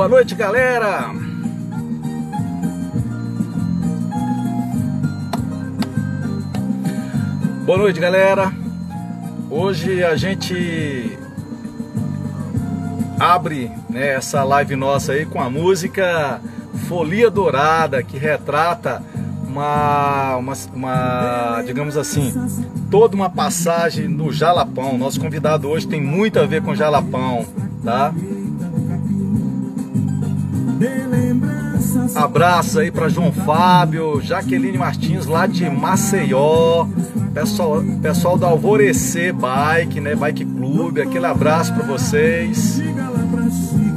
Boa noite, galera! Boa noite, galera! Hoje a gente abre né, essa live nossa aí com a música Folia Dourada, que retrata uma, uma, uma, digamos assim, toda uma passagem no Jalapão. Nosso convidado hoje tem muito a ver com Jalapão, tá? Abraço aí para João Fábio, Jaqueline Martins lá de Maceió, pessoal, pessoal do Alvorecer Bike, né? Bike Clube, aquele abraço para vocês.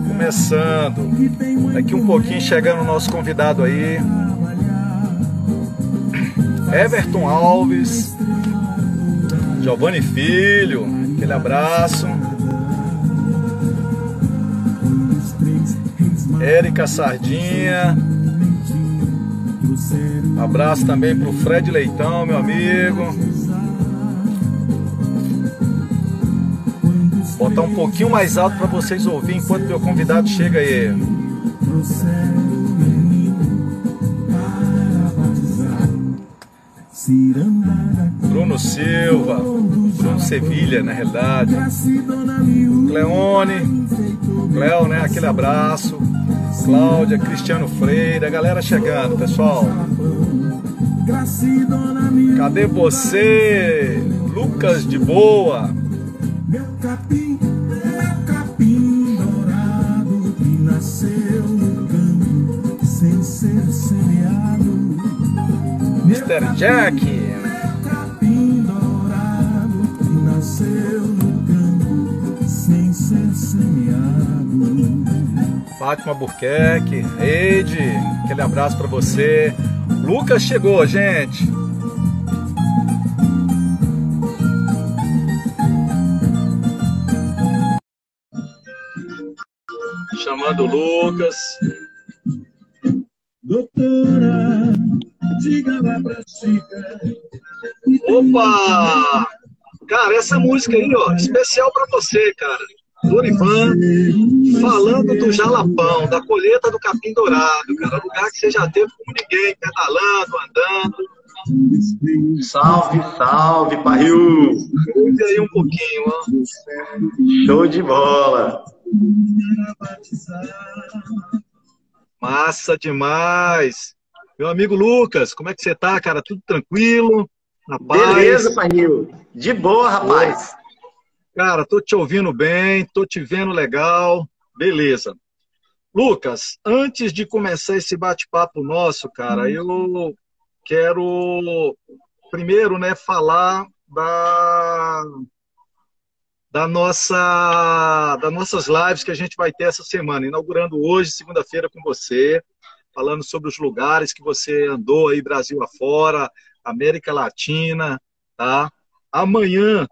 Começando, daqui um pouquinho chegando o nosso convidado aí. Everton Alves, Giovanni Filho, aquele abraço. Érica Sardinha. Abraço também pro Fred Leitão, meu amigo. Botar um pouquinho mais alto para vocês ouvirem enquanto meu convidado chega aí. Bruno Silva, Bruno Sevilha, na realidade. Cleone, Cleo, né? Aquele abraço. Cláudia, Cristiano Freire, a galera chegando, pessoal. Cadê você? Lucas de Boa. Meu capim, meu capim dourado que nasceu no campo sem ser semeado. Mr. Jack. Meu capim dourado que nasceu no campo sem ser semeado. Fátima Burquerque, Eide, aquele abraço para você. Lucas chegou, gente. Chamando Lucas. Doutora, diga lá pra chica. Opa! Cara, essa música aí, ó, especial para você, cara. Dorivan, falando do Jalapão, da colheita do capim dourado, cara, lugar que você já teve como ninguém, pedalando, andando. Salve, salve, Barril! Cuide aí um pouquinho, ó. Show de bola! Massa demais! Meu amigo Lucas, como é que você tá, cara? Tudo tranquilo? Beleza, Barril. De boa, rapaz. Cara, tô te ouvindo bem, tô te vendo legal, beleza. Lucas, antes de começar esse bate-papo nosso, cara, eu quero primeiro, né, falar da da nossa das nossas lives que a gente vai ter essa semana, inaugurando hoje, segunda-feira, com você, falando sobre os lugares que você andou aí Brasil afora, América Latina, tá? Amanhã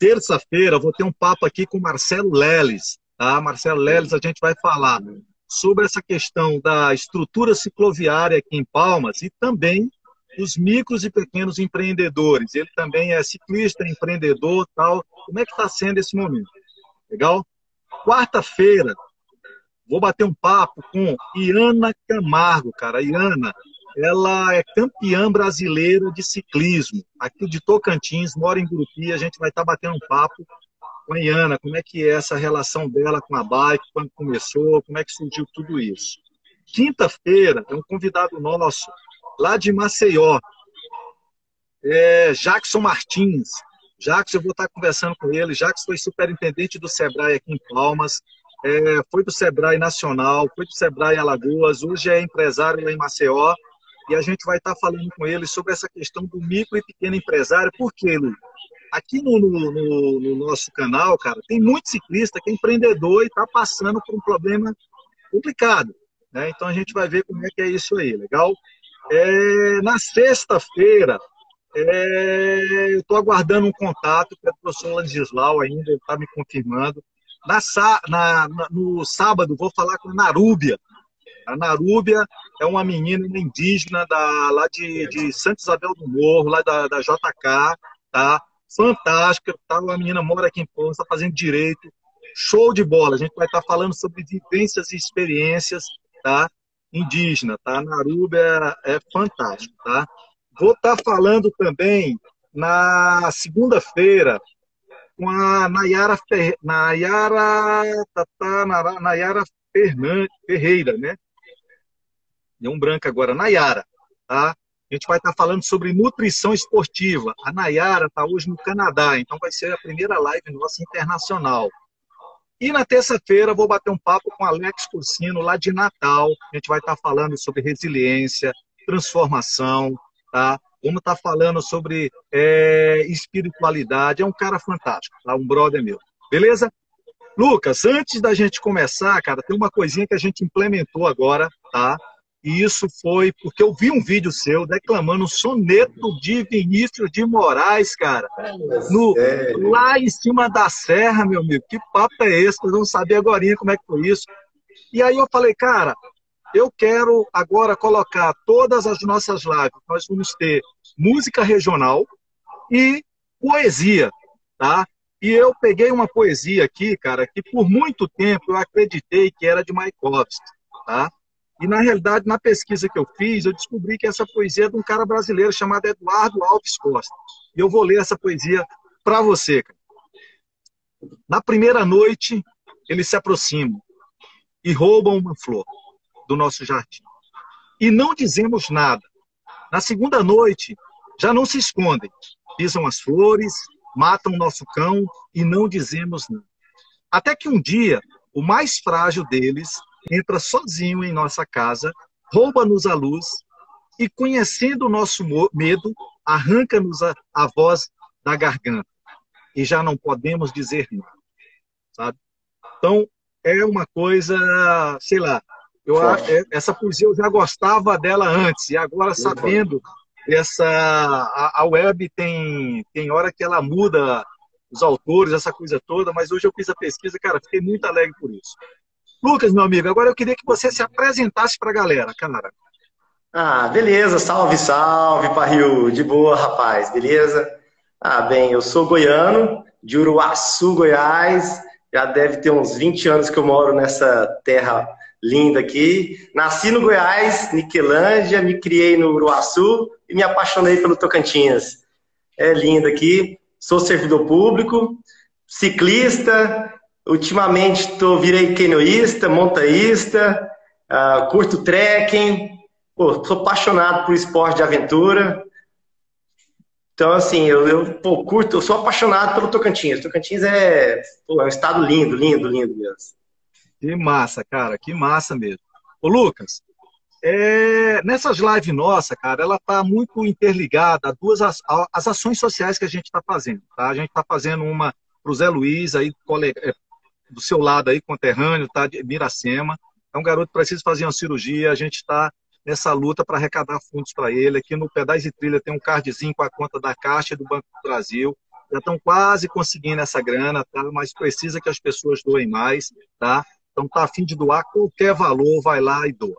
terça-feira vou ter um papo aqui com Marcelo Leles. Tá? Marcelo Leles, a gente vai falar sobre essa questão da estrutura cicloviária aqui em Palmas e também dos micros e pequenos empreendedores. Ele também é ciclista, empreendedor, tal. Como é que está sendo esse momento? Legal? Quarta-feira, vou bater um papo com Iana Camargo, cara. Iana ela é campeã brasileira de ciclismo, aqui de Tocantins, mora em Gurupi, a gente vai estar tá batendo um papo com a Iana, como é que é essa relação dela com a bike, quando começou, como é que surgiu tudo isso. Quinta-feira, é um convidado nosso, lá de Maceió, é Jackson Martins. Jackson, eu vou estar conversando com ele. Jackson foi superintendente do Sebrae aqui em Palmas, é, foi do Sebrae Nacional, foi do Sebrae Alagoas, hoje é empresário lá em Maceió e a gente vai estar falando com ele sobre essa questão do micro e pequeno empresário. Por quê, Lu? Aqui no, no, no, nosso canal, cara, tem muito ciclista que é empreendedor e está passando por um problema complicado. Né? Então a gente vai ver como é que é isso aí, legal? É, na sexta-feira, é, eu estou aguardando um contato com o professor Landislau ainda, ele está me confirmando. Na, na, no sábado, vou falar com a Narúbia, a Narúbia é uma menina indígena da, lá de, de Santa Isabel do Morro, lá da, da JK, tá? Fantástica, tá? Uma menina mora aqui em Pão, está fazendo direito. show de bola. A gente vai estar falando sobre vivências e experiências, tá? Indígena, tá? Naruba é, é fantástico, tá? Vou estar falando também na segunda-feira com a Nayara, Ferre... Nayara, tá, tá, Nayara Fernandes, Ferreira, né? Deu um branco agora, Nayara, tá? A gente vai estar falando sobre nutrição esportiva. A Nayara está hoje no Canadá, então vai ser a primeira live nossa internacional. E na terça-feira vou bater um papo com Alex Cursino, lá de Natal. A gente vai estar falando sobre resiliência, transformação, tá? Vamos estar falando sobre é, espiritualidade. É um cara fantástico, tá? Um brother meu. Beleza? Lucas, antes da gente começar, cara, tem uma coisinha que a gente implementou agora, tá? E isso foi porque eu vi um vídeo seu declamando um soneto de Vinícius de Moraes, cara. No, lá em cima da serra, meu amigo. Que papo é esse? Nós vamos saber agora como é que foi isso. E aí eu falei, cara, eu quero agora colocar todas as nossas lives. Nós vamos ter música regional e poesia, tá? E eu peguei uma poesia aqui, cara, que por muito tempo eu acreditei que era de Maikovsky, tá? E, na realidade, na pesquisa que eu fiz, eu descobri que essa poesia é de um cara brasileiro chamado Eduardo Alves Costa. E eu vou ler essa poesia para você. Na primeira noite, eles se aproximam e roubam uma flor do nosso jardim. E não dizemos nada. Na segunda noite, já não se escondem. Pisam as flores, matam nosso cão e não dizemos nada. Até que um dia, o mais frágil deles entra sozinho em nossa casa, rouba-nos a luz e, conhecendo o nosso medo, arranca-nos a, a voz da garganta. E já não podemos dizer nada. Sabe? Então, é uma coisa, sei lá, eu, é, essa poesia eu já gostava dela antes, e agora sabendo essa. A, a web tem, tem hora que ela muda os autores, essa coisa toda, mas hoje eu fiz a pesquisa, cara, fiquei muito alegre por isso. Lucas, meu amigo, agora eu queria que você se apresentasse para a galera, cara. Ah, beleza, salve, salve, Parril, de boa, rapaz, beleza? Ah, bem, eu sou goiano, de Uruaçu, Goiás, já deve ter uns 20 anos que eu moro nessa terra linda aqui. Nasci no Goiás, Niquelândia, me criei no Uruaçu e me apaixonei pelo Tocantins. É lindo aqui, sou servidor público, ciclista, Ultimamente tô, virei quenoísta, montaísta, uh, curto trekking, pô, sou apaixonado por esporte de aventura. Então, assim, eu, eu pô, curto, eu sou apaixonado pelo Tocantins. Tocantins é, pô, é um estado lindo, lindo, lindo mesmo. Que massa, cara, que massa mesmo. Ô, Lucas, é, nessas lives nossa, cara, ela tá muito interligada a duas as, as ações sociais que a gente está fazendo, tá? A gente está fazendo uma para o Zé Luiz, aí, é, do seu lado aí, conterrâneo, tá? De Miracema. É um garoto que precisa fazer uma cirurgia, a gente está nessa luta para arrecadar fundos para ele. Aqui no Pedais e Trilha tem um cardzinho com a conta da Caixa e do Banco do Brasil. Já estão quase conseguindo essa grana, tá? Mas precisa que as pessoas doem mais, tá? Então tá a fim de doar qualquer valor, vai lá e doa.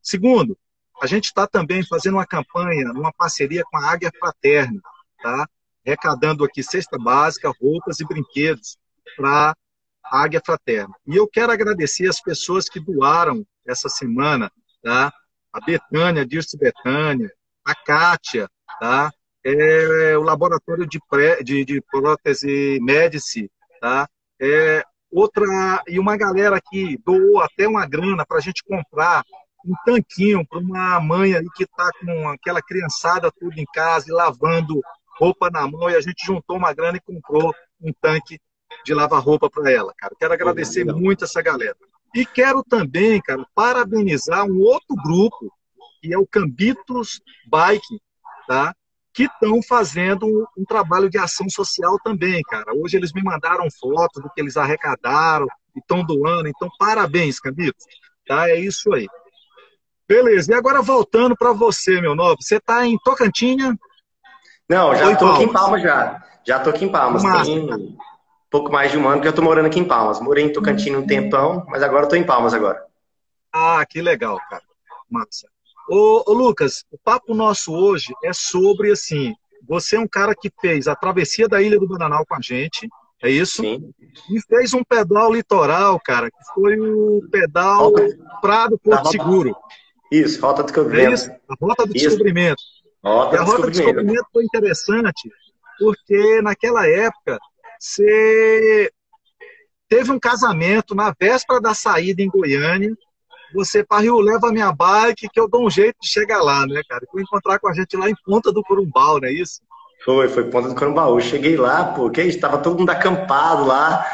Segundo, a gente está também fazendo uma campanha, uma parceria com a Águia Fraterna, tá? Arrecadando aqui cesta básica, roupas e brinquedos para Águia Fraterna. E eu quero agradecer as pessoas que doaram essa semana, tá? A Betânia, Dirce Betânia, a Kátia, tá? É, o Laboratório de, pré, de, de Prótese Médici, tá? É, outra, e uma galera que doou até uma grana para a gente comprar um tanquinho para uma mãe aí que está com aquela criançada tudo em casa e lavando roupa na mão, e a gente juntou uma grana e comprou um tanque de lavar roupa para ela, cara. Quero agradecer muito essa galera. E quero também, cara, parabenizar um outro grupo, que é o Cambitos Bike, tá? Que estão fazendo um trabalho de ação social também, cara. Hoje eles me mandaram fotos do que eles arrecadaram e estão doando. Então, parabéns, Cambitos. Tá? É isso aí. Beleza. E agora voltando para você, meu novo. Você está em Tocantinha? Não, já estou aqui em Palmas já. Já estou aqui em Palmas. Massa, Tem pouco mais de um ano que eu estou morando aqui em Palmas. Morei em Tocantins um tempão, mas agora estou em Palmas agora. Ah, que legal, cara. Massa. Ô, ô, Lucas, o papo nosso hoje é sobre, assim, você é um cara que fez a travessia da Ilha do Bananal com a gente, É isso? Sim. E fez um pedal litoral, cara, que foi o pedal Prado Porto Seguro. Isso, Rota do Descobrimento. É isso, a Rota do isso. Descobrimento. Rota e a Rota do Descobrimento foi interessante porque naquela época você teve um casamento na véspera da saída em Goiânia. Você, Parril, leva a minha bike que eu dou um jeito de chegar lá, né, cara? Vou encontrar com a gente lá em Ponta do Corumbau, não é isso? Foi, foi Ponta do Corumbau. Eu cheguei lá, pô, que isso? Tava todo mundo acampado lá.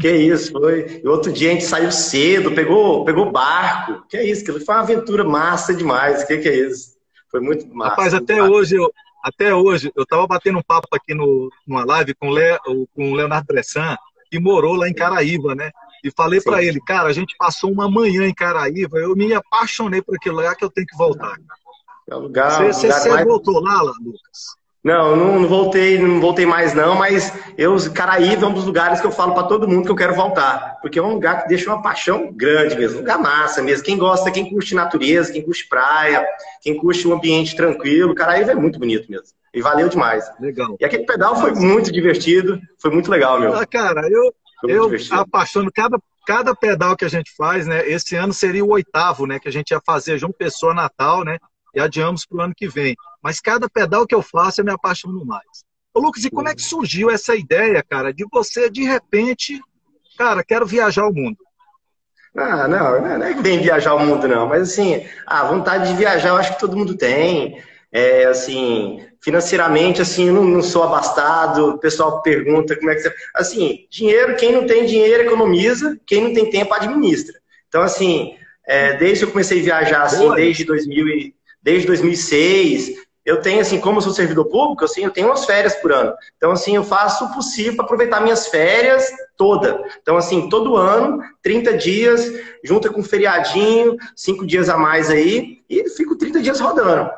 Que isso, foi. E outro dia a gente saiu cedo, pegou, pegou barco. Que isso, aquilo foi uma aventura massa demais. Que que é isso? Foi muito massa. Rapaz, até massa. hoje, eu, até hoje, eu tava batendo um papo aqui no, numa live com, Le, com o Leonardo Bressan, que morou lá em Caraíba, né? E falei para ele, cara, a gente passou uma manhã em Caraíba, eu me apaixonei por aquele lugar que eu tenho que voltar. É um lugar. Você, lugar você mais... voltou lá, Lucas? Não, não, não, voltei, não voltei mais não, mas eu, Caraíba é um dos lugares que eu falo para todo mundo que eu quero voltar, porque é um lugar que deixa uma paixão grande mesmo, um lugar massa mesmo. Quem gosta, quem curte natureza, quem curte praia, quem curte um ambiente tranquilo, Caraíba é muito bonito mesmo. E valeu demais. Legal. E aquele pedal foi muito divertido, foi muito legal, meu. Ah, cara, eu, eu apaixono cada, cada pedal que a gente faz, né? Esse ano seria o oitavo, né? Que a gente ia fazer João Pessoa Natal, né? E adiamos para o ano que vem. Mas cada pedal que eu faço, eu me apaixono mais. Ô, Lucas, e como é que surgiu essa ideia, cara, de você, de repente, cara, quero viajar o mundo? Ah, não, não é que vem viajar o mundo, não. Mas, assim, a vontade de viajar eu acho que todo mundo tem. É, assim, financeiramente, assim, eu não, não, sou abastado, o pessoal pergunta como é que você... Assim, dinheiro, quem não tem dinheiro economiza, quem não tem tempo administra. Então, assim, é, desde que eu comecei a viajar, assim, Boa. desde, 2000 e, desde 2006, eu tenho, assim, como eu sou servidor público, assim, eu tenho umas férias por ano. Então, assim, eu faço o possível para aproveitar minhas férias toda. Então, assim, todo ano, 30 dias, junta com um feriadinho, 5 dias a mais aí, e fico 30 dias rodando.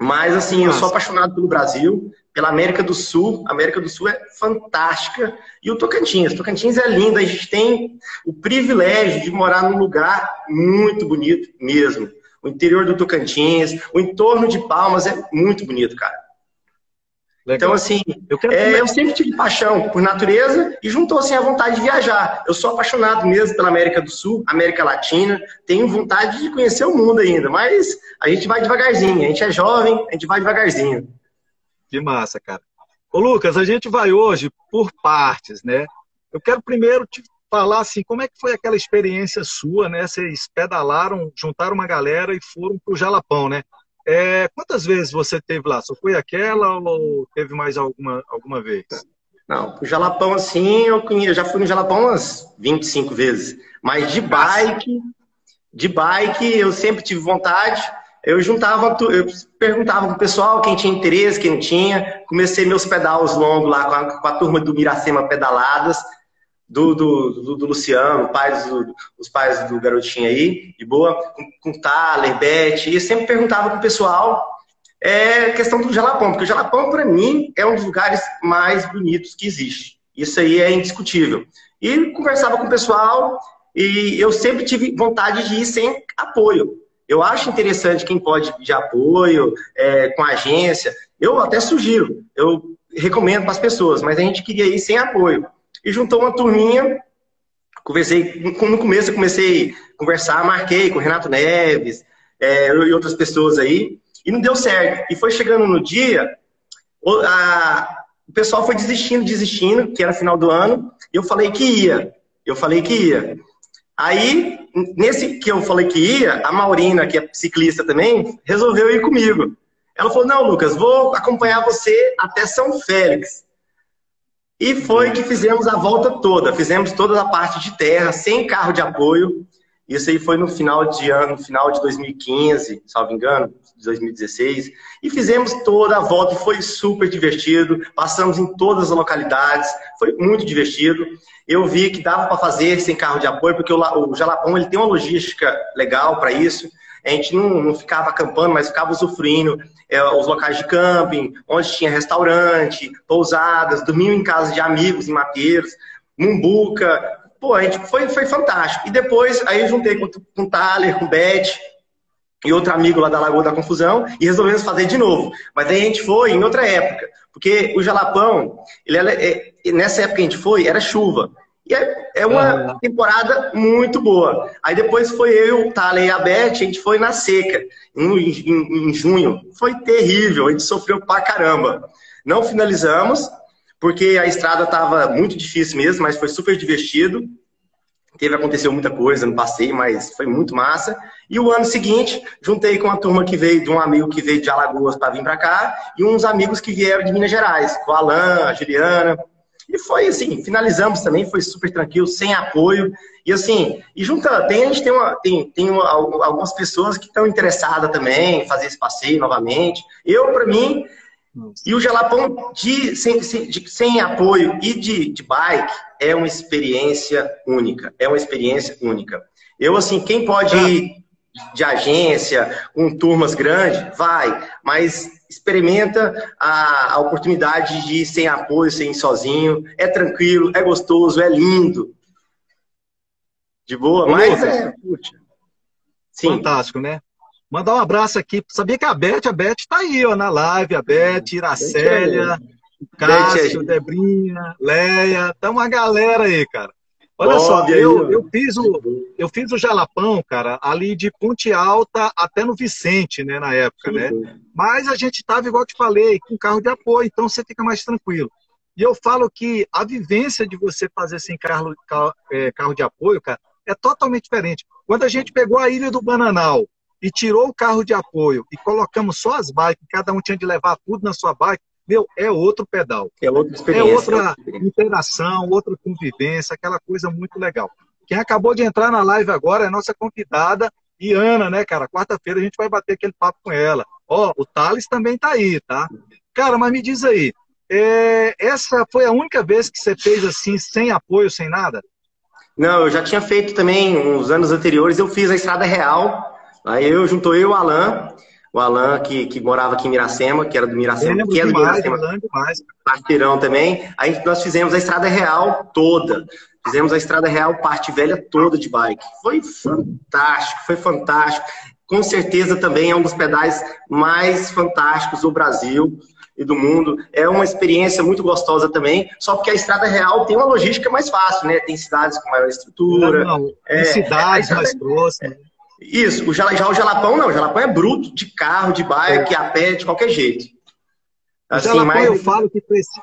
Mas, assim, eu sou apaixonado pelo Brasil, pela América do Sul. A América do Sul é fantástica. E o Tocantins. O Tocantins é lindo. A gente tem o privilégio de morar num lugar muito bonito mesmo o interior do Tocantins, o entorno de Palmas é muito bonito, cara. Legal. Então, assim, eu, é, eu, sempre tive paixão por natureza e juntou assim a vontade de viajar. Eu sou apaixonado mesmo pela América do Sul, América Latina, tenho vontade de conhecer o mundo ainda, mas a gente vai devagarzinho, a gente é jovem, a gente vai devagarzinho. Que massa, cara. Ô, Lucas, a gente vai hoje por partes, né? Eu quero primeiro te falar assim, como é que foi aquela experiência sua, né? Vocês pedalaram, juntaram uma galera e foram para o Jalapão, né? É, quantas vezes você teve lá? Só foi aquela ou teve mais alguma, alguma vez? Não, o Jalapão, assim, eu, já fui no Jalapão umas 25 vezes. Mas de bike, de bike, eu sempre tive vontade. Eu juntava, eu perguntava pro pessoal quem tinha interesse, quem não tinha. Comecei meus pedais longos lá com a, com a turma do Miracema Pedaladas do, do, do, do Luciano, pais do, os pais do garotinho aí, de boa, com, com Thaler, Beth, e eu sempre perguntava pro pessoal é questão do Jalapão, porque o Jalapão, para mim, é um dos lugares mais bonitos que existe. Isso aí é indiscutível. E conversava com o pessoal, e eu sempre tive vontade de ir sem apoio. Eu acho interessante quem pode de apoio, é, com agência. Eu até sugiro, eu recomendo para as pessoas, mas a gente queria ir sem apoio e juntou uma turminha. Conversei, no começo eu comecei a conversar, marquei com o Renato Neves é, e outras pessoas aí, e não deu certo. E foi chegando no dia, o, a, o pessoal foi desistindo, desistindo, que era final do ano, e eu falei que ia. Eu falei que ia. Aí, nesse que eu falei que ia, a Maurina, que é ciclista também, resolveu ir comigo. Ela falou: Não, Lucas, vou acompanhar você até São Félix. E foi que fizemos a volta toda, fizemos toda a parte de terra, sem carro de apoio. Isso aí foi no final de ano, no final de 2015, salvo engano, 2016. E fizemos toda a volta, foi super divertido. Passamos em todas as localidades, foi muito divertido. Eu vi que dava para fazer sem carro de apoio, porque o, Jalapão ele tem uma logística legal para isso a gente não, não ficava acampando, mas ficava usufruindo é, os locais de camping, onde tinha restaurante, pousadas, dormindo em casa de amigos em Mateiros, Mumbuca. Pô, a gente foi, foi fantástico. E depois, aí eu juntei com, com o Thaler, com o Beth e outro amigo lá da Lagoa da Confusão e resolvemos fazer de novo. Mas aí a gente foi em outra época, porque o Jalapão, ele é, é nessa época que a gente foi, era chuva. E é, é uma temporada muito boa. Aí depois foi eu, o e a Beth, a gente foi na seca, em, em, em junho. Foi terrível, a gente sofreu pra caramba. Não finalizamos, porque a estrada estava muito difícil mesmo, mas foi super divertido. Teve, aconteceu muita coisa no passeio, mas foi muito massa. E o ano seguinte, juntei com a turma que veio, de um amigo que veio de Alagoas para vir para cá, e uns amigos que vieram de Minas Gerais, com o Alan, a Juliana. E foi assim, finalizamos também, foi super tranquilo, sem apoio. E assim, e junta, tem, a gente tem, uma, tem, tem uma, algumas pessoas que estão interessadas também em fazer esse passeio novamente. Eu, para mim, e o Jalapão de, sem, de, sem apoio e de, de bike é uma experiência única. É uma experiência única. Eu, assim, quem pode ir de agência, com turmas grandes, vai, mas experimenta a, a oportunidade de ir sem apoio, sem ir sozinho. É tranquilo, é gostoso, é lindo. De boa, Ô, mas Lucas, é. Sim. Fantástico, né? Mandar um abraço aqui. Sabia que a Beth, a Beth tá aí, ó, na live. A Beth, Iracélia, o Cássio, Debrinha, Leia. Tá uma galera aí, cara. Olha só, eu, eu, fiz o, eu fiz o Jalapão, cara, ali de Ponte Alta até no Vicente, né, na época, né? Mas a gente tava, igual eu te falei, com carro de apoio, então você fica mais tranquilo. E eu falo que a vivência de você fazer sem carro, carro, é, carro de apoio, cara, é totalmente diferente. Quando a gente pegou a Ilha do Bananal e tirou o carro de apoio e colocamos só as bikes, cada um tinha de levar tudo na sua bike, meu, é outro pedal. É outra experiência. É outra interação, outra convivência, aquela coisa muito legal. Quem acabou de entrar na live agora é a nossa convidada, Iana, né, cara? Quarta-feira a gente vai bater aquele papo com ela. Ó, o Thales também tá aí, tá? Cara, mas me diz aí, é, essa foi a única vez que você fez assim, sem apoio, sem nada? Não, eu já tinha feito também, uns anos anteriores, eu fiz a Estrada Real. Aí eu juntou eu e o Alan, o Alan, que, que morava aqui em Miracema, que era do Miracema, que é do demais, Miracema, parteirão também. Aí nós fizemos a Estrada Real toda. Fizemos a Estrada Real, parte velha toda de bike. Foi fantástico, foi fantástico. Com certeza também é um dos pedais mais fantásticos do Brasil e do mundo. É uma experiência muito gostosa também, só porque a Estrada Real tem uma logística mais fácil, né? Tem cidades com maior estrutura. Não, não. É, cidades mais próximas. É, isso, o, já, o Jalapão não, o Jalapão é bruto, de carro, de bike, é. a pé, de qualquer jeito. Assim, o Jalapão mas... eu falo que precisa,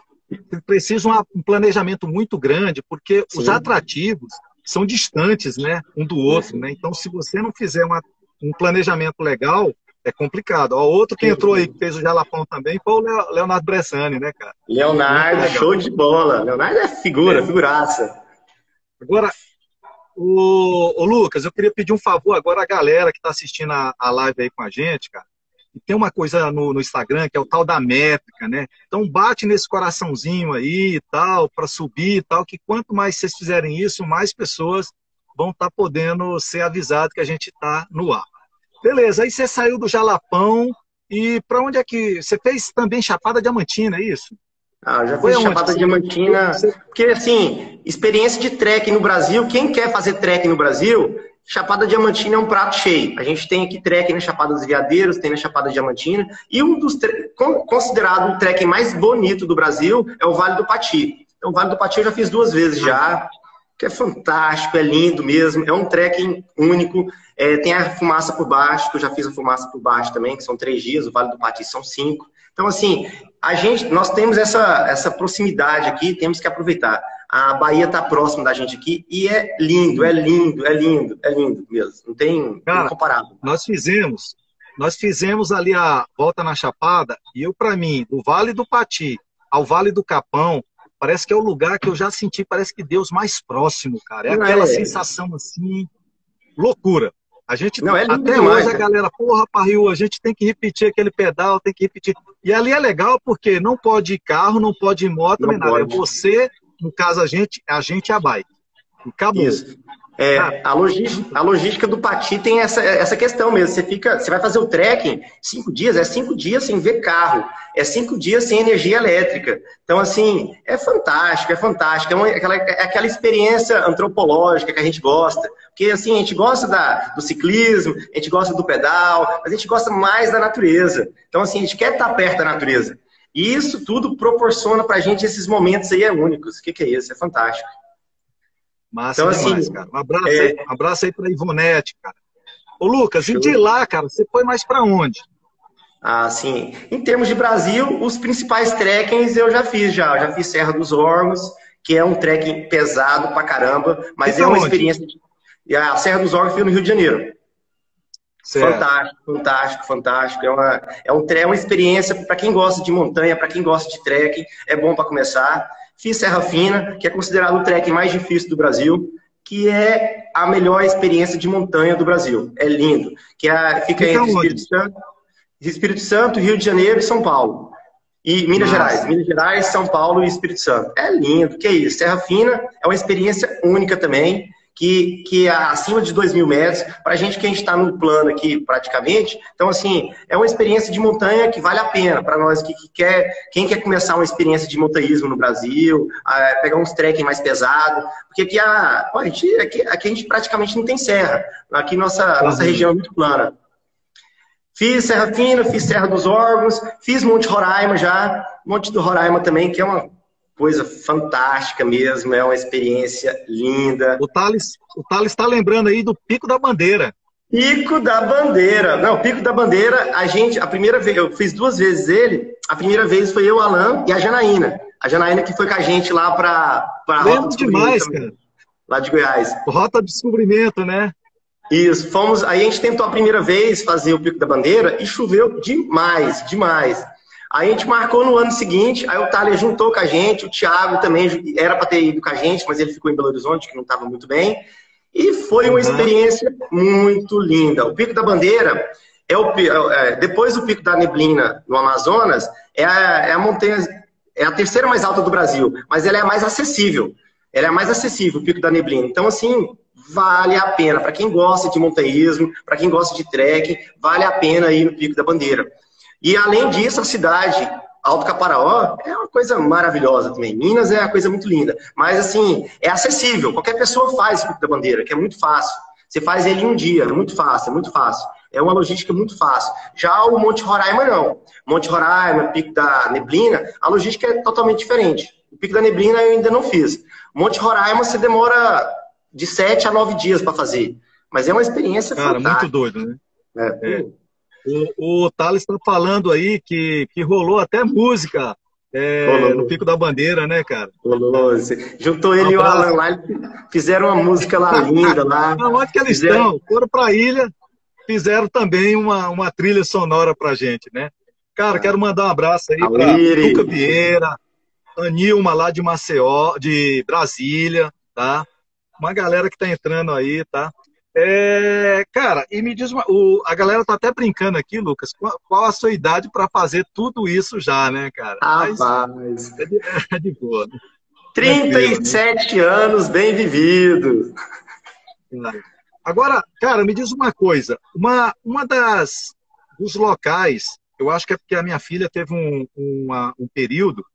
precisa um planejamento muito grande, porque Sim. os atrativos são distantes, né, um do outro, né? Então, se você não fizer uma, um planejamento legal, é complicado. Ó, outro que entrou aí, que fez o Jalapão também, foi o Leonardo Bressani, né, cara? Leonardo, show de bola. Leonardo é figura, é. figuraça. Agora, Ô, Lucas, eu queria pedir um favor agora à galera que está assistindo a, a, live aí com a gente, cara. E tem uma coisa no, no, Instagram que é o tal da métrica, né? Então bate nesse coraçãozinho aí e tal, para subir e tal, que quanto mais vocês fizerem isso, mais pessoas vão estar tá podendo ser avisadas que a gente está no ar. Beleza, aí você saiu do Jalapão e para onde é que. Você fez também Chapada Diamantina, é isso? Ah, já fiz Chapada Diamantina. Porque, assim, experiência de trek no Brasil, quem quer fazer trek no Brasil, Chapada Diamantina é um prato cheio. A gente tem aqui trek na Chapada dos Veadeiros, tem na Chapada Diamantina. E um dos considerado o trek mais bonito do Brasil é o Vale do Pati. Então, o Vale do Pati eu já fiz duas vezes já, que é fantástico, é lindo mesmo. É um trekking único. É, tem a fumaça por baixo, que eu já fiz a fumaça por baixo também, que são três dias. O Vale do Pati são cinco. Então, assim, a gente, nós temos essa, essa proximidade aqui, temos que aproveitar. A Bahia está próxima da gente aqui e é lindo, é lindo, é lindo, é lindo mesmo. Não tem Cara, comparável. Nós fizemos, nós fizemos ali a volta na Chapada e eu, para mim, do Vale do Pati ao Vale do Capão, parece que é o lugar que eu já senti, parece que Deus mais próximo, cara. É aquela é. sensação assim, loucura. A gente, não, é até demais, hoje a galera, porra, Parril, a gente tem que repetir aquele pedal, tem que repetir. E ali é legal porque não pode ir carro, não pode ir moto, não nem pode. nada. É você, no caso a gente, a gente é a bike. Acabou. Isso. É, ah. a, logística, a logística do Pati tem essa, essa questão mesmo. Você fica, você vai fazer o trekking cinco dias, é cinco dias sem ver carro, é cinco dias sem energia elétrica. Então, assim, é fantástico, é fantástico. É, uma, aquela, é aquela experiência antropológica que a gente gosta. Porque, assim, a gente gosta da, do ciclismo, a gente gosta do pedal, mas a gente gosta mais da natureza. Então, assim, a gente quer estar perto da natureza. E isso tudo proporciona pra gente esses momentos aí é únicos. O que, que é isso? É fantástico. Massa então, demais, assim, cara. Um abraço, é... aí, um abraço aí pra Ivonete, cara. Ô, Lucas, Show. e de lá, cara, você foi mais para onde? Ah, sim. Em termos de Brasil, os principais trekkings eu já fiz já. Eu já fiz Serra dos Órgãos, que é um trekking pesado pra caramba, mas é uma onde? experiência. E a Serra dos Órgãos foi no Rio de Janeiro. Certo. Fantástico, fantástico, fantástico. É uma, é um, é uma experiência para quem gosta de montanha, para quem gosta de trekking, é bom para começar. Fiz Serra Fina, que é considerado o trekking mais difícil do Brasil que é a melhor experiência de montanha do Brasil. É lindo. Que é, fica entre Espírito Santo, Espírito Santo, Rio de Janeiro e São Paulo. E Minas Nossa. Gerais. Minas Gerais, São Paulo e Espírito Santo. É lindo. Que é isso. Serra Fina é uma experiência única também que, que é acima de 2 mil metros, para a gente que a gente está no plano aqui praticamente. Então, assim, é uma experiência de montanha que vale a pena para nós que, que, quer, quem quer começar uma experiência de montanhismo no Brasil, pegar uns trekking mais pesado, porque aqui a, a gente, aqui, aqui, a gente praticamente não tem serra. Aqui nossa, nossa região é muito plana. Fiz Serra Fina, fiz Serra dos Órgãos, fiz Monte Roraima já, Monte do Roraima também, que é uma coisa fantástica mesmo, é uma experiência linda. O Thales o Thales está lembrando aí do Pico da Bandeira. Pico da Bandeira. Não, Pico da Bandeira, a gente, a primeira vez, eu fiz duas vezes ele, a primeira vez foi eu, Alan e a Janaína. A Janaína que foi com a gente lá para a Rota demais, cara. Lá de Goiás. Rota de descobrimento, né? Isso, fomos, aí a gente tentou a primeira vez fazer o Pico da Bandeira e choveu demais, demais. Aí a gente marcou no ano seguinte, aí o Thalia juntou com a gente, o Thiago também era para ter ido com a gente, mas ele ficou em Belo Horizonte, que não estava muito bem. E foi uma uhum. experiência muito linda. O Pico da Bandeira é o é, depois do Pico da Neblina no Amazonas, é a, é a montanha é a terceira mais alta do Brasil, mas ela é a mais acessível. Ela é a mais acessível, o Pico da Neblina. Então, assim, vale a pena. Para quem gosta de montanhismo, para quem gosta de trekking, vale a pena ir no Pico da Bandeira. E além disso, a cidade Alto Caparaó é uma coisa maravilhosa também. Minas é uma coisa muito linda. Mas, assim, é acessível. Qualquer pessoa faz o Pico da Bandeira, que é muito fácil. Você faz ele em um dia, é muito fácil, é muito fácil. É uma logística muito fácil. Já o Monte Roraima, não. Monte Roraima, Pico da Neblina, a logística é totalmente diferente. O Pico da Neblina eu ainda não fiz. Monte Roraima você demora de sete a nove dias para fazer. Mas é uma experiência Cara, fantástica. muito doido, né? É. é. O, o Thales está falando aí que, que rolou até música é, no Pico da Bandeira, né, cara? Rolou. Juntou ele um e o Alan lá, fizeram uma música lá linda lá. onde que eles fizeram... estão? Foram para a ilha, fizeram também uma, uma trilha sonora pra gente, né? Cara, quero mandar um abraço aí para Luca Vieira, Anilma lá de Maceió, de Brasília, tá? Uma galera que tá entrando aí, tá? É, cara, e me diz uma, o, a galera tá até brincando aqui, Lucas, qual, qual a sua idade para fazer tudo isso já, né, cara? Rapaz. É de, é de boa. Né? 37 né? anos bem vividos. Agora, cara, me diz uma coisa. Uma, uma das dos locais, eu acho que é porque a minha filha teve um, uma, um período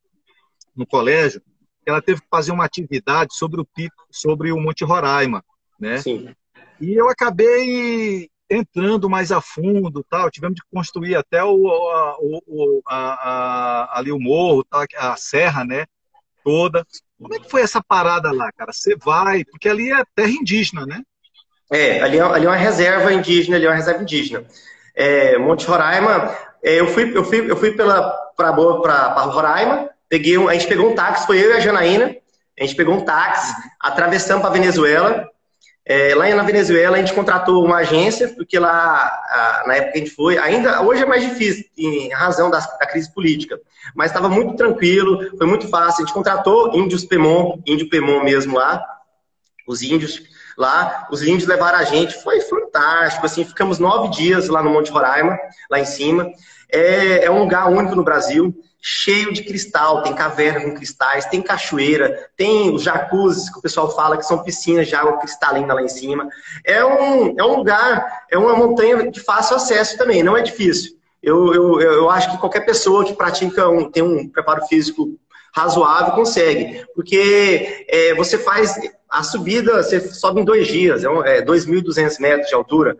no colégio que ela teve que fazer uma atividade sobre o pico, sobre o Monte Roraima, né? Sim. E eu acabei entrando mais a fundo, tal. Tivemos de construir até o, o, a, a, ali o morro, tá? a serra, né? Toda. Como é que foi essa parada lá, cara? Você vai, porque ali é terra indígena, né? É, ali é, ali é uma reserva indígena, ali é uma reserva indígena. É, Monte Roraima, é, eu fui, eu fui, eu fui pela para Roraima, peguei a gente pegou um táxi, foi eu e a Janaína, a gente pegou um táxi, atravessamos para Venezuela, é, lá na Venezuela, a gente contratou uma agência, porque lá, na época que a gente foi, ainda hoje é mais difícil, em razão da, da crise política, mas estava muito tranquilo, foi muito fácil. A gente contratou índios Pemon, índio Pemon mesmo lá, os índios lá, os índios levaram a gente, foi fantástico. Assim, ficamos nove dias lá no Monte Roraima, lá em cima. É, é um lugar único no Brasil cheio de cristal, tem caverna com cristais, tem cachoeira, tem os jacuzzis que o pessoal fala que são piscinas de água cristalina lá em cima. É um, é um lugar, é uma montanha de fácil acesso também, não é difícil. Eu, eu, eu acho que qualquer pessoa que pratica um, tem um preparo físico razoável consegue, porque é, você faz a subida, você sobe em dois dias, é, é 2.200 metros de altura,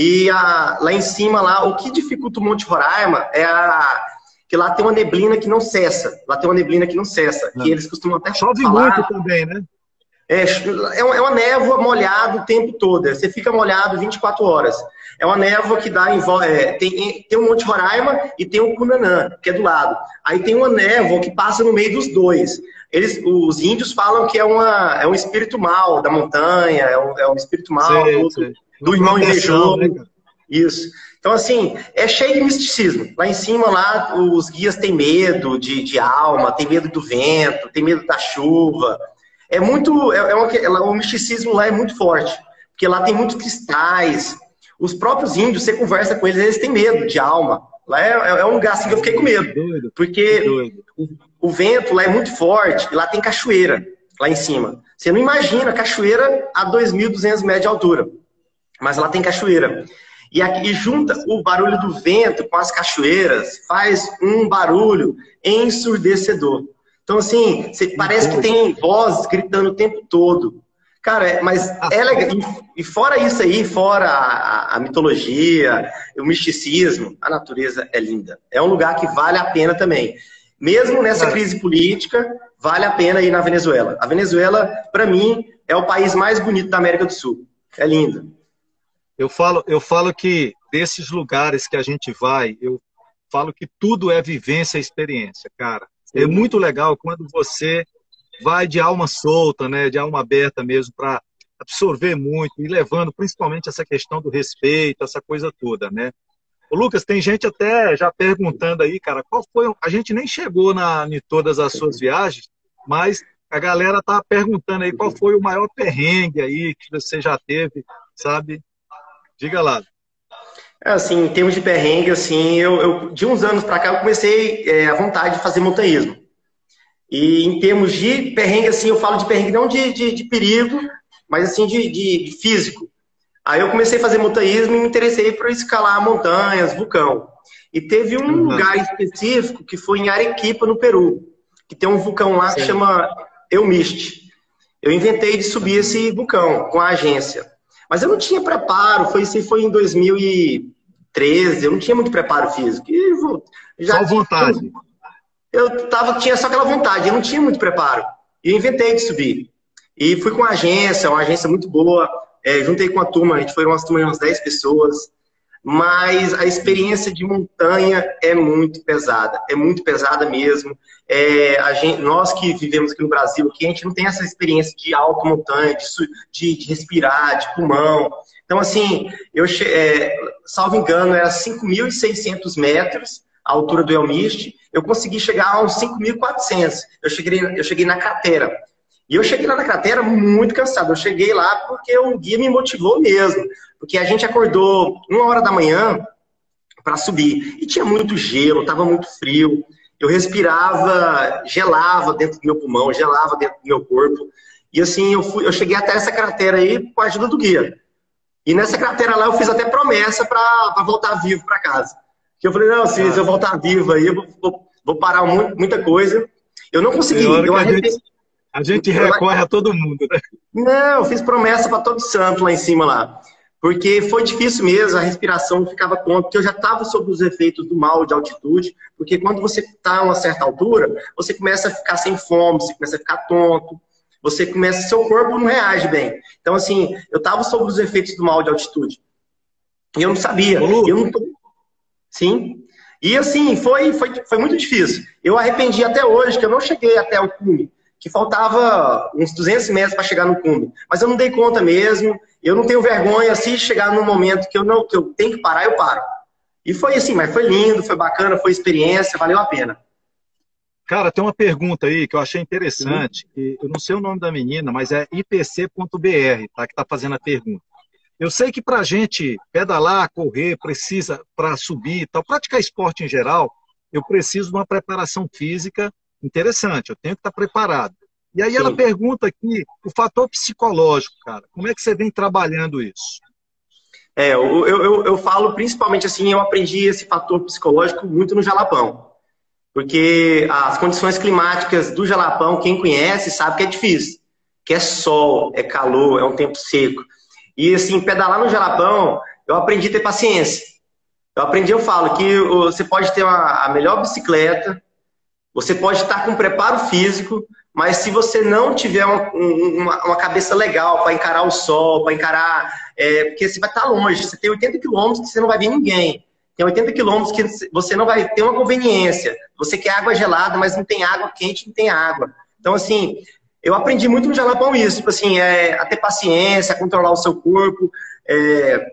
e a, lá em cima, lá, o que dificulta o Monte Roraima é a que lá tem uma neblina que não cessa. Lá tem uma neblina que não cessa. Que eles costumam até Chove falar. muito também, né? É, é, é uma névoa molhada o tempo todo. Você fica molhado 24 horas. É uma névoa que dá em é, tem, tem o Monte Roraima e tem o Cunanã, que é do lado. Aí tem uma névoa que passa no meio dos dois. Eles, os índios falam que é, uma, é um espírito mal da montanha, é um, é um espírito mal do, sei. Do irmão invejoso. Né, Isso. Então, assim, é cheio de misticismo. Lá em cima, lá, os guias têm medo de, de alma, têm medo do vento, têm medo da chuva. É muito. É, é uma, o misticismo lá é muito forte. Porque lá tem muitos cristais. Os próprios índios, você conversa com eles, eles têm medo de alma. Lá é, é, é um lugar assim que eu fiquei com medo. Porque o, o vento lá é muito forte e lá tem cachoeira, lá em cima. Você não imagina cachoeira a 2.200 metros de altura. Mas lá tem cachoeira. E, aqui, e junta o barulho do vento com as cachoeiras, faz um barulho ensurdecedor. Então, assim, você, parece que tem vozes gritando o tempo todo. Cara, é, mas é legal. E, fora isso aí, fora a, a, mitologia, o misticismo, a natureza é linda. É um lugar que vale a pena também. Mesmo nessa crise política, vale a pena ir na Venezuela. A Venezuela, para mim, é o país mais bonito da América do Sul. É lindo. Eu falo, eu falo que desses lugares que a gente vai, eu falo que tudo é vivência e experiência, cara. É muito legal quando você vai de alma solta, né, de alma aberta mesmo, para absorver muito e levando principalmente essa questão do respeito, essa coisa toda, né? Ô, Lucas, tem gente até já perguntando aí, cara, qual foi. A gente nem chegou na, em todas as suas viagens, mas a galera tá perguntando aí qual foi o maior perrengue aí que você já teve, sabe? Diga lá. É, assim, em termos de perrengue, assim, eu, eu de uns anos para cá eu comecei é, a vontade de fazer montanhismo. E em termos de perrengue, assim, eu falo de perrengue não de, de, de perigo, mas assim de, de, de, físico. Aí eu comecei a fazer montanhismo e me interessei por escalar montanhas, vulcão. E teve um uhum. lugar específico que foi em Arequipa, no Peru, que tem um vulcão lá Sim. que chama Eumiste. Eu inventei de subir esse vulcão com a agência. Mas eu não tinha preparo, foi isso foi em 2013, eu não tinha muito preparo físico. E já, Só vontade. Eu tava, tinha só aquela vontade, eu não tinha muito preparo. E eu inventei de subir. E fui com uma agência, uma agência muito boa, é, juntei com a turma, a gente foi umas turmas de umas 10 pessoas, mas a experiência de montanha é muito pesada, é muito pesada mesmo. É, gente, nós que vivemos aqui no Brasil, aqui, a gente não tem essa experiência de alta montanha, de, de, respirar, de pulmão. Então, assim, eu, é, salvo engano, era 5.600 metros a altura do Elmiste, eu consegui chegar a uns 5.400. Eu cheguei, eu cheguei na cratera. E eu cheguei lá na cratera muito cansado. Eu cheguei lá porque o guia me motivou mesmo. Porque a gente acordou uma hora da manhã para subir. E tinha muito gelo, estava muito frio. Eu respirava, gelava dentro do meu pulmão, gelava dentro do meu corpo. E assim, eu, fui, eu cheguei até essa cratera aí com a ajuda do guia. E nessa cratera lá eu fiz até promessa para voltar vivo para casa. Que eu falei, não, se, eu voltar vivo aí, eu vou, vou, vou parar muito, muita coisa. Eu não consegui. Eu arrependi. A gente recorre a todo mundo, né? Não, eu fiz promessa para todo santo lá em cima lá. Porque foi difícil mesmo, a respiração ficava tonta, porque eu já estava sob os efeitos do mal de altitude, porque quando você está a uma certa altura, você começa a ficar sem fome, você começa a ficar tonto, você começa, seu corpo não reage bem. Então, assim, eu estava sob os efeitos do mal de altitude. E eu não sabia. Eu não tô... Sim. E assim, foi, foi, foi muito difícil. Eu arrependi até hoje que eu não cheguei até o cume que faltava uns 200 metros para chegar no cume. Mas eu não dei conta mesmo, eu não tenho vergonha, se chegar num momento que eu não que eu tenho que parar, eu paro. E foi assim, mas foi lindo, foi bacana, foi experiência, valeu a pena. Cara, tem uma pergunta aí que eu achei interessante. Eu não sei o nome da menina, mas é ipc.br, tá? Que está fazendo a pergunta. Eu sei que para a gente pedalar, correr, precisa para subir, tal, praticar esporte em geral, eu preciso de uma preparação física interessante, eu tenho que estar preparado. E aí Sim. ela pergunta aqui o fator psicológico, cara. Como é que você vem trabalhando isso? É, eu, eu, eu falo principalmente assim, eu aprendi esse fator psicológico muito no Jalapão. Porque as condições climáticas do Jalapão, quem conhece sabe que é difícil. Que é sol, é calor, é um tempo seco. E assim, pedalar no Jalapão, eu aprendi a ter paciência. Eu aprendi, eu falo, que você pode ter uma, a melhor bicicleta, você pode estar com preparo físico, mas se você não tiver uma, uma, uma cabeça legal para encarar o sol, para encarar. É, porque você vai estar longe, você tem 80 quilômetros que você não vai ver ninguém. Tem 80 quilômetros que você não vai ter uma conveniência. Você quer água gelada, mas não tem água quente, não tem água. Então, assim, eu aprendi muito no Jalapão isso, tipo assim, é, a ter paciência, a controlar o seu corpo. É,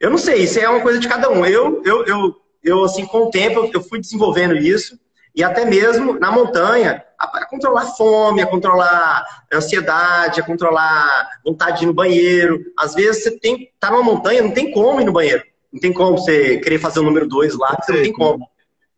eu não sei, isso é uma coisa de cada um. Eu, eu, eu, eu assim, com o tempo, eu fui desenvolvendo isso. E até mesmo na montanha, a, controlar fome, a controlar a ansiedade, a controlar vontade de ir no banheiro. Às vezes você tem, tá numa montanha, não tem como ir no banheiro. Não tem como você querer fazer o número dois lá, você não tem como.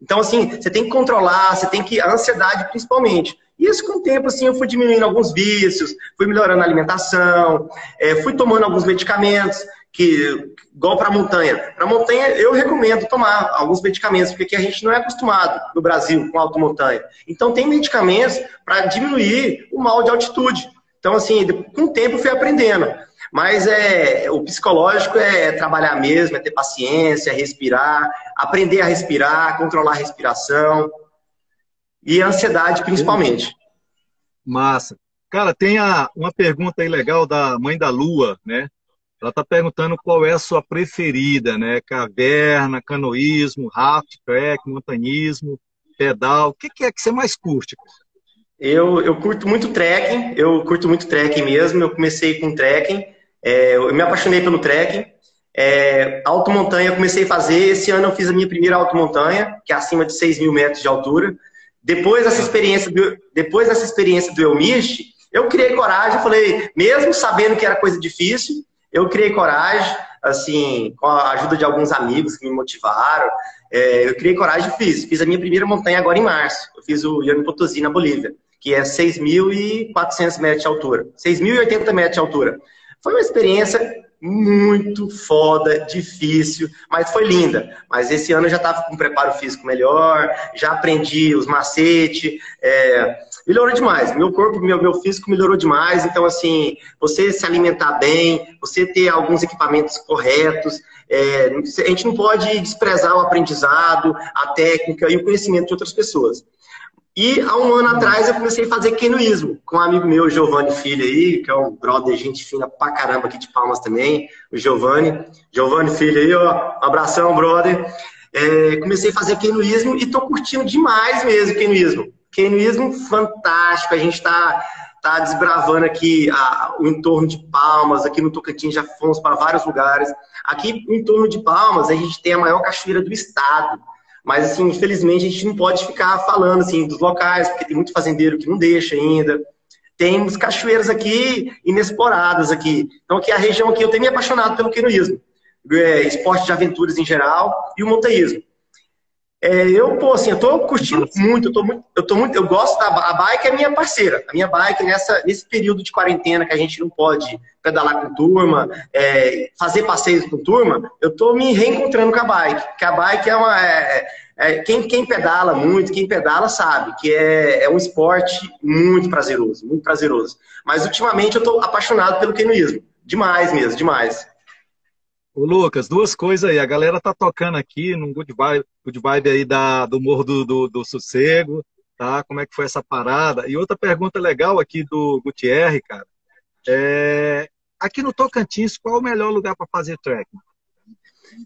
Então, assim, você tem que controlar, você tem que. A ansiedade, principalmente. E isso, com o tempo, assim, eu fui diminuindo alguns vícios, fui melhorando a alimentação, é, fui tomando alguns medicamentos que igual para montanha. Para montanha eu recomendo tomar alguns medicamentos, porque aqui a gente não é acostumado no Brasil com alta montanha. Então tem medicamentos para diminuir o mal de altitude. Então assim, com o tempo eu fui aprendendo. Mas é, o psicológico é trabalhar mesmo, é ter paciência, respirar, aprender a respirar, controlar a respiração e a ansiedade principalmente. Massa. Cara, tem a, uma pergunta aí legal da mãe da Lua, né? Ela está perguntando qual é a sua preferida, né? Caverna, canoísmo, raft, trek, montanismo, pedal. O que, que é que você mais curte? Eu, eu curto muito trekking, eu curto muito trekking mesmo. Eu comecei com trekking, é, eu me apaixonei pelo trekking. É, alto montanha eu comecei a fazer. Esse ano eu fiz a minha primeira alto montanha, que é acima de 6 mil metros de altura. Depois dessa experiência do, depois dessa experiência do Elmist, eu criei coragem, falei, mesmo sabendo que era coisa difícil, eu criei coragem, assim, com a ajuda de alguns amigos que me motivaram. É, eu criei coragem e fiz. Fiz a minha primeira montanha agora em março. Eu fiz o Llano Potosí, na Bolívia, que é 6.400 metros de altura. 6.080 metros de altura. Foi uma experiência muito foda, difícil, mas foi linda. Mas esse ano eu já estava com um preparo físico melhor, já aprendi os macetes, é, melhorou demais. Meu corpo, meu, meu físico melhorou demais. Então, assim, você se alimentar bem, você ter alguns equipamentos corretos, é, a gente não pode desprezar o aprendizado, a técnica e o conhecimento de outras pessoas. E há um ano atrás eu comecei a fazer quenoísmo com um amigo meu, Giovanni Filho aí, que é um brother, gente fina pra caramba aqui de Palmas também, o Giovanni. Giovanni Filho aí, ó, um abração, brother. É, comecei a fazer quenoísmo e tô curtindo demais mesmo quenoísmo. Quenoísmo fantástico, a gente tá, tá desbravando aqui a, o entorno de Palmas, aqui no Tocantins já fomos para vários lugares. Aqui no entorno de Palmas a gente tem a maior cachoeira do estado, mas, assim, infelizmente, a gente não pode ficar falando, assim, dos locais, porque tem muito fazendeiro que não deixa ainda. Temos cachoeiras aqui inexploradas aqui. Então, aqui a região aqui, eu tenho me apaixonado pelo quenoísmo. É, esporte de aventuras em geral e o montanhismo. É, eu, pô, assim, eu tô curtindo muito, eu tô muito, eu tô muito, eu gosto da a bike é minha parceira. A minha bike nessa nesse período de quarentena que a gente não pode pedalar com turma, é, fazer passeios com turma, eu tô me reencontrando com a bike. Que a bike é uma é, é, quem, quem pedala muito, quem pedala sabe que é, é um esporte muito prazeroso, muito prazeroso. Mas ultimamente eu tô apaixonado pelo canoísmo, demais mesmo, demais. Ô, Lucas, duas coisas aí. A galera tá tocando aqui num good vibe, good vibe aí da, do Morro do, do, do, Sossego, tá? Como é que foi essa parada? E outra pergunta legal aqui do Gutierre, cara. É, aqui no Tocantins, qual o melhor lugar para fazer trekking?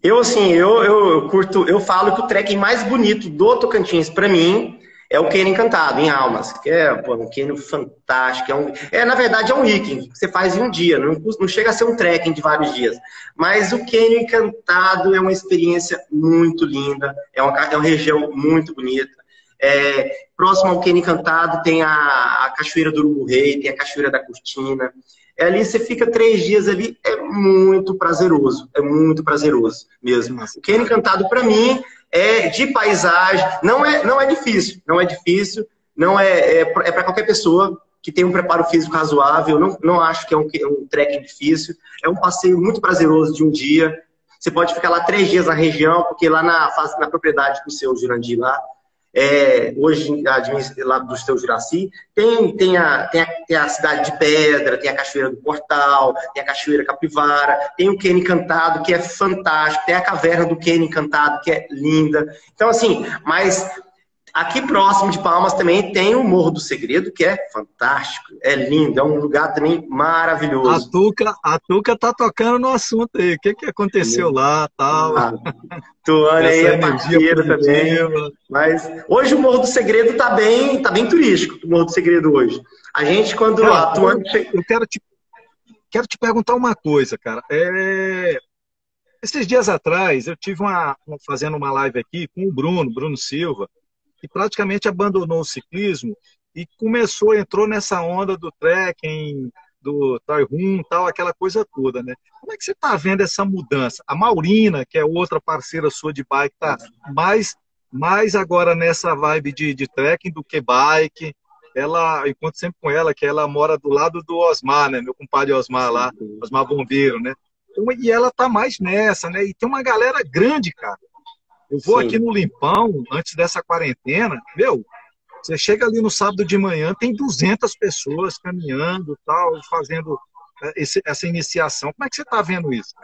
Eu, assim, eu, eu curto, eu falo que o trekking mais bonito do Tocantins, para mim, é o Cânion Encantado, em Almas, que é pô, um cânion fantástico. É, um, é, na verdade, é um hiking que você faz em um dia, não, não chega a ser um trekking de vários dias. Mas o Cânion Encantado é uma experiência muito linda, é uma, é uma região muito bonita. É, próximo ao Cânion Encantado tem a, a Cachoeira do Urubu Rei, tem a Cachoeira da Cortina. É, ali você fica três dias ali, é muito prazeroso, é muito prazeroso mesmo. O Cânion Encantado, para mim, é de paisagem, não é, não é difícil, não é difícil, não é, é, é para qualquer pessoa que tem um preparo físico razoável, não, não acho que é um, é um difícil, é um passeio muito prazeroso de um dia, você pode ficar lá três dias na região, porque lá na, na propriedade do seu Jurandir lá, é, hoje lá do seu Juraci, tem, tem, a, tem, a, tem a cidade de Pedra, tem a Cachoeira do Portal, tem a Cachoeira Capivara, tem o Quênia Encantado, que é fantástico, tem a Caverna do Quênia Encantado, que é linda. Então, assim, mas Aqui próximo de Palmas também tem o Morro do Segredo, que é fantástico, é lindo, é um lugar também maravilhoso. A Tuca, a Tuca tá tocando no assunto aí. O que, que aconteceu lá tal? Ah, Tuane aí é parceiro também. Mas hoje o Morro do Segredo tá bem, tá bem turístico, o Morro do Segredo hoje. A gente, quando cara, a Tuane. Eu quero te, quero te perguntar uma coisa, cara. É, esses dias atrás, eu tive uma, fazendo uma live aqui com o Bruno, Bruno Silva que praticamente abandonou o ciclismo e começou, entrou nessa onda do trekking, do Taihun, tal, aquela coisa toda, né? Como é que você está vendo essa mudança? A Maurina, que é outra parceira sua de bike, tá mais, mais agora nessa vibe de, de trekking do que bike. Ela, encontro sempre com ela, que ela mora do lado do Osmar, né? Meu compadre Osmar lá, Osmar Bombeiro, né? Então, e ela tá mais nessa, né? E tem uma galera grande, cara. Eu vou Sim. aqui no Limpão, antes dessa quarentena, meu, você chega ali no sábado de manhã, tem 200 pessoas caminhando, tal, fazendo é, esse, essa iniciação. Como é que você está vendo isso?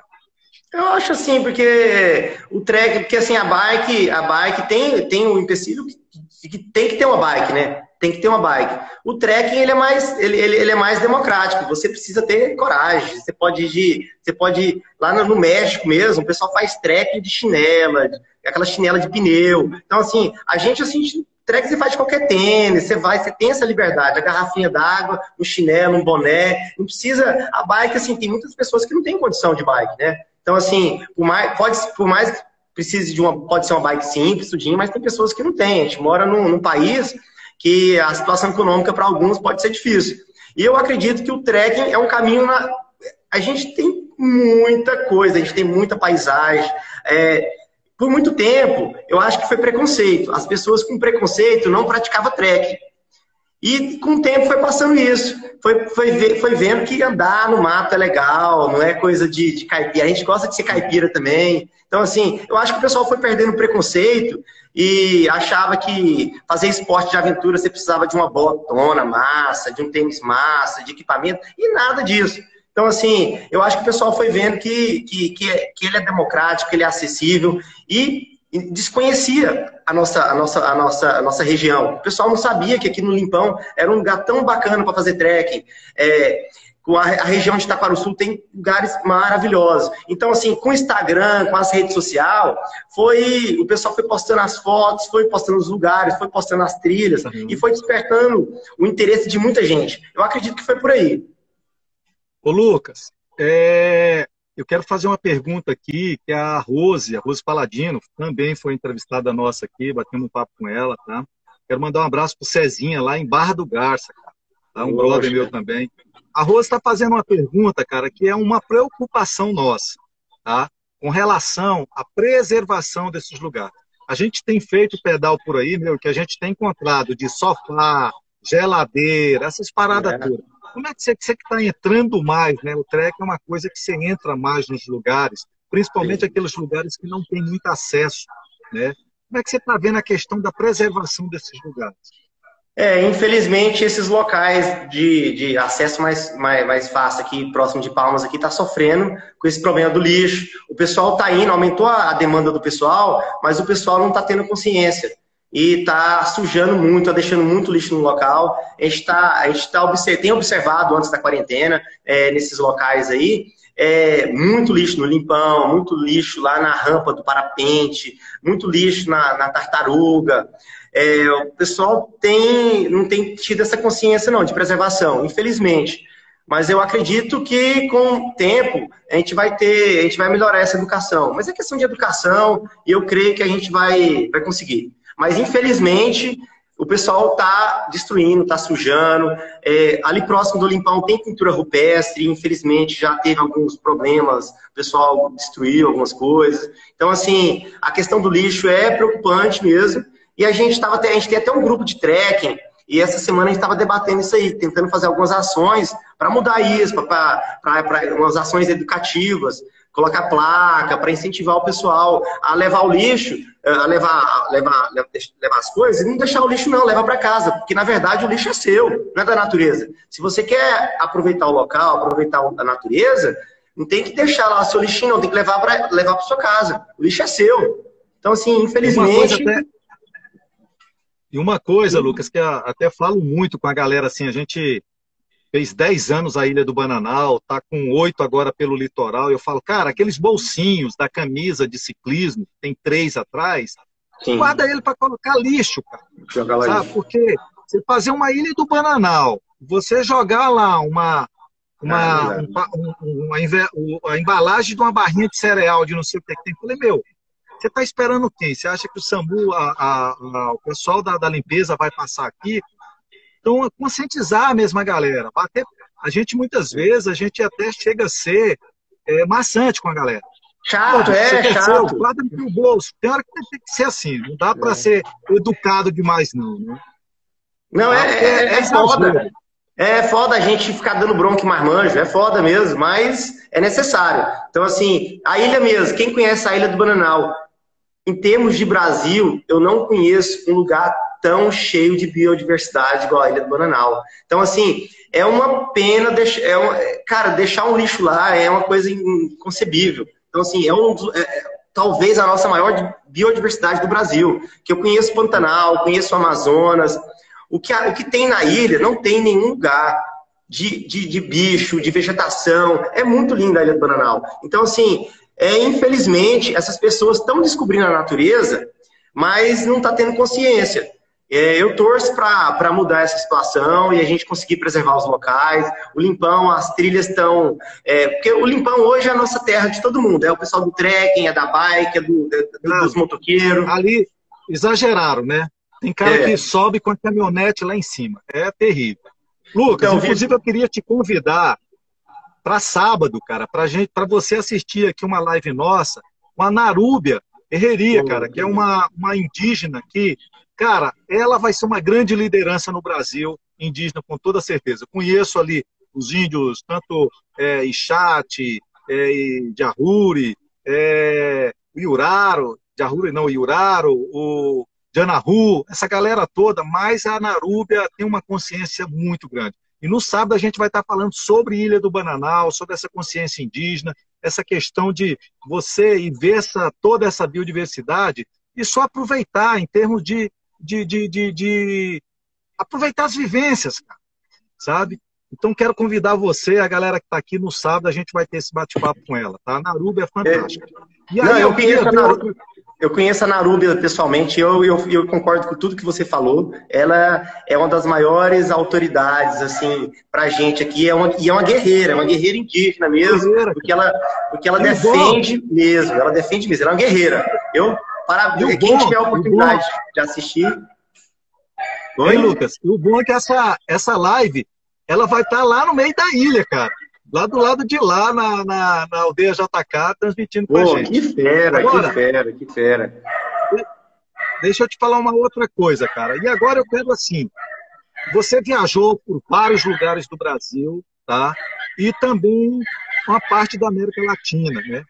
Eu acho assim, porque o trek, porque assim, a bike, a bike tem, tem um empecilho que, que, tem que ter uma bike, né? Tem que ter uma bike. O trekking, ele é mais, ele, ele, ele é mais democrático. Você precisa ter coragem. Você pode ir, você pode ir lá no, México mesmo, o pessoal faz trekking de chinela, aquela chinela de pneu. Então, assim, a gente, assim, trek você faz de qualquer tênis, você vai, você tem essa liberdade, a garrafinha d'água, um chinelo, um boné, não precisa, a bike, assim, tem muitas pessoas que não têm condição de bike, né? Então, assim, por mais, pode, por mais precise de uma, pode ser uma bike simples, tudinho, mas tem pessoas que não têm. A gente mora num, num país que a situação econômica para alguns pode ser difícil. E eu acredito que o trekking é um caminho na... A gente tem muita coisa, a gente tem muita paisagem. É, por muito tempo, eu acho que foi preconceito. As pessoas com preconceito não praticavam trekking. E com o tempo foi passando isso. Foi, foi, foi vendo que andar no mato é legal, não é coisa de, de caipira. A gente gosta de ser caipira também. Então, assim, eu acho que o pessoal foi perdendo preconceito e achava que fazer esporte de aventura você precisava de uma botona massa, de um tênis massa, de equipamento, e nada disso. Então, assim, eu acho que o pessoal foi vendo que, que, que, é, que ele é democrático, que ele é acessível e desconhecia a nossa, a, nossa, a, nossa, a nossa região. O pessoal não sabia que aqui no Limpão era um lugar tão bacana para fazer trekking. É, a, região de Sul tem lugares maravilhosos. Então, assim, com o Instagram, com as redes sociais, foi, o pessoal foi postando as fotos, foi postando os lugares, foi postando as trilhas uhum. e foi despertando o interesse de muita gente. Eu acredito que foi por aí. Ô, Lucas, é, eu quero fazer uma pergunta aqui, que é a Rose, a Rose Paladino, também foi entrevistada nossa aqui, batemos um papo com ela, tá? Quero mandar um abraço pro Cezinha, lá em Barra do Garça, cara. Tá? Um brother meu também. A Rose está fazendo uma pergunta, cara, que é uma preocupação nossa, tá? Com relação à preservação desses lugares. A gente tem feito pedal por aí, meu, que a gente tem encontrado de sofá, geladeira, essas paradas é. todas. Como é que você está entrando mais, né? O trek é uma coisa que você entra mais nos lugares, principalmente Sim. aqueles lugares que não tem muito acesso, né? Como é que você está vendo a questão da preservação desses lugares? É, infelizmente, esses locais de, de acesso mais, mais, mais fácil aqui, próximo de Palmas, aqui, está sofrendo com esse problema do lixo. O pessoal está indo, aumentou a demanda do pessoal, mas o pessoal não está tendo consciência. E está sujando muito, está deixando muito lixo no local. A gente, tá, a gente tá tem observado antes da quarentena, é, nesses locais aí, é, muito lixo no limpão, muito lixo lá na rampa do parapente, muito lixo na, na tartaruga. É, o pessoal tem, não tem tido essa consciência não de preservação, infelizmente. Mas eu acredito que com o tempo a gente vai ter, a gente vai melhorar essa educação. Mas é questão de educação e eu creio que a gente vai, vai conseguir. Mas infelizmente o pessoal está destruindo, está sujando. É, ali próximo do Limpão tem pintura rupestre, infelizmente já teve alguns problemas, o pessoal destruiu algumas coisas. Então, assim, a questão do lixo é preocupante mesmo. E a gente estava a gente tem até um grupo de trekking, e essa semana a gente estava debatendo isso aí, tentando fazer algumas ações para mudar isso, para umas ações educativas, colocar placa para incentivar o pessoal a levar o lixo, eh, a levar, levar, levar as coisas e não deixar o lixo não, levar para casa, porque na verdade o lixo é seu, não é da natureza. Se você quer aproveitar o local, aproveitar a natureza, não tem que deixar lá o seu lixinho, não, tem que levar para levar sua casa. O lixo é seu. Então assim, infelizmente e uma coisa, Lucas, que até falo muito com a galera, assim, a gente fez 10 anos a Ilha do Bananal, tá com oito agora pelo litoral. Eu falo, cara, aqueles bolsinhos da camisa de ciclismo, tem três atrás, Sim. guarda ele para colocar lixo, cara. Jogar lá sabe? Porque você fazer uma Ilha do Bananal, você jogar lá uma, uma, ah, um, uma, uma, a embalagem de uma barrinha de cereal de não sei o que tem, eu falei, meu, você está esperando quem? Você acha que o SAMU, a, a, a, o pessoal da, da, limpeza vai passar aqui? Então, é conscientizar a mesma galera. Bater, a gente, muitas vezes, a gente até chega a ser é, maçante com a galera. Chato, Pô, é, chato. Guarda no teu bolso. Tem hora que tem que ser assim. Não dá para é. ser educado demais, não. Né? Não, é, é, é, é foda. É foda a gente ficar dando bronca em marmanjo, é foda mesmo, mas é necessário. Então, assim, a ilha mesmo, quem conhece a Ilha do Bananal, em termos de Brasil, eu não conheço um lugar tão cheio de biodiversidade igual a Ilha do Bananal. Então, assim, é uma pena, deixar, é cara, deixar um lixo lá é uma coisa inconcebível. Então, assim, é, um, é, é talvez a nossa maior biodiversidade do Brasil. Que eu conheço Pantanal, conheço Amazonas. O que, o que tem na ilha não tem em nenhum lugar. De, de, de bicho, de vegetação. É muito linda a Ilha do Bananal. Então, assim, é, infelizmente, essas pessoas estão descobrindo a natureza, mas não está tendo consciência. É, eu torço para mudar essa situação e a gente conseguir preservar os locais. O Limpão, as trilhas estão. É, porque o Limpão hoje é a nossa terra de todo mundo. É o pessoal do trekking, é da bike, é do, é, dos motoqueiros. Ali exageraram, né? Tem cara é. que sobe com a caminhonete lá em cima. É terrível. Lucas, então, inclusive eu queria te convidar para sábado, cara, para gente, para você assistir aqui uma live nossa com a Narúbia Herreria, cara, que é uma, uma indígena que, cara, ela vai ser uma grande liderança no Brasil, indígena com toda certeza. conheço ali os índios, tanto é, Ixate, é, Jahuri, é, Iuraro, Jahuri não, Iuraro, o Janahu, essa galera toda, mas a Narúbia tem uma consciência muito grande. E no sábado a gente vai estar falando sobre Ilha do Bananal, sobre essa consciência indígena, essa questão de você e ver essa, toda essa biodiversidade e só aproveitar em termos de, de, de, de, de aproveitar as vivências, cara, sabe? Então quero convidar você, a galera que está aqui no sábado, a gente vai ter esse bate-papo com ela, tá? A Naruba é fantástica. É. E aí, Não, eu, eu queria. Eu conheço a Narúbia pessoalmente, eu, eu, eu, concordo com tudo que você falou. Ela é uma das maiores autoridades, assim, pra gente aqui. É uma, e é uma guerreira, é uma guerreira indígena mesmo, guerreira. porque ela, porque ela defende bom. mesmo, ela defende mesmo, ela é uma guerreira. Eu, para quem bom, tiver a oportunidade de assistir. Oi, Lucas. O bom é que essa, essa live, ela vai estar tá lá no meio da ilha, cara lá do lado de lá, na, na, na aldeia JK, transmitindo com Pô, gente. Que fera, agora, que fera, que fera. Deixa eu te falar uma outra coisa, cara. E agora eu quero assim, você viajou por vários lugares do Brasil, tá? E também uma parte da América Latina, né?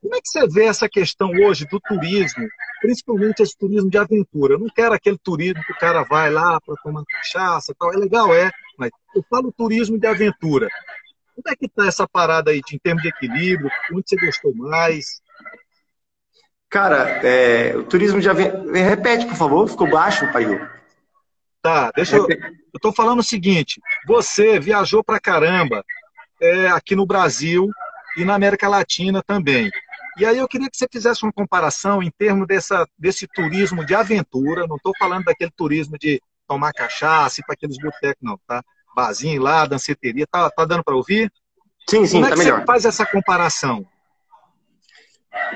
Como é que você vê essa questão hoje do turismo, principalmente esse turismo de aventura? Eu não quero aquele turismo que o cara vai lá para tomar cachaça, tal. É legal, é, mas eu falo turismo de aventura. Como é que está essa parada aí em termos de equilíbrio? Onde você gostou mais? Cara, é, o turismo já vem. Repete, por favor, ficou baixo, pai. Tá, deixa eu. Eu tô falando o seguinte: você viajou pra caramba é, aqui no Brasil e na América Latina também. E aí eu queria que você fizesse uma comparação em termos dessa, desse turismo de aventura. Não estou falando daquele turismo de tomar cachaça e para aqueles botecos, não, tá? Barzinho lá, danceteria. Tá, tá dando para ouvir? Sim, sim, Como é tá melhor. Você faz essa comparação?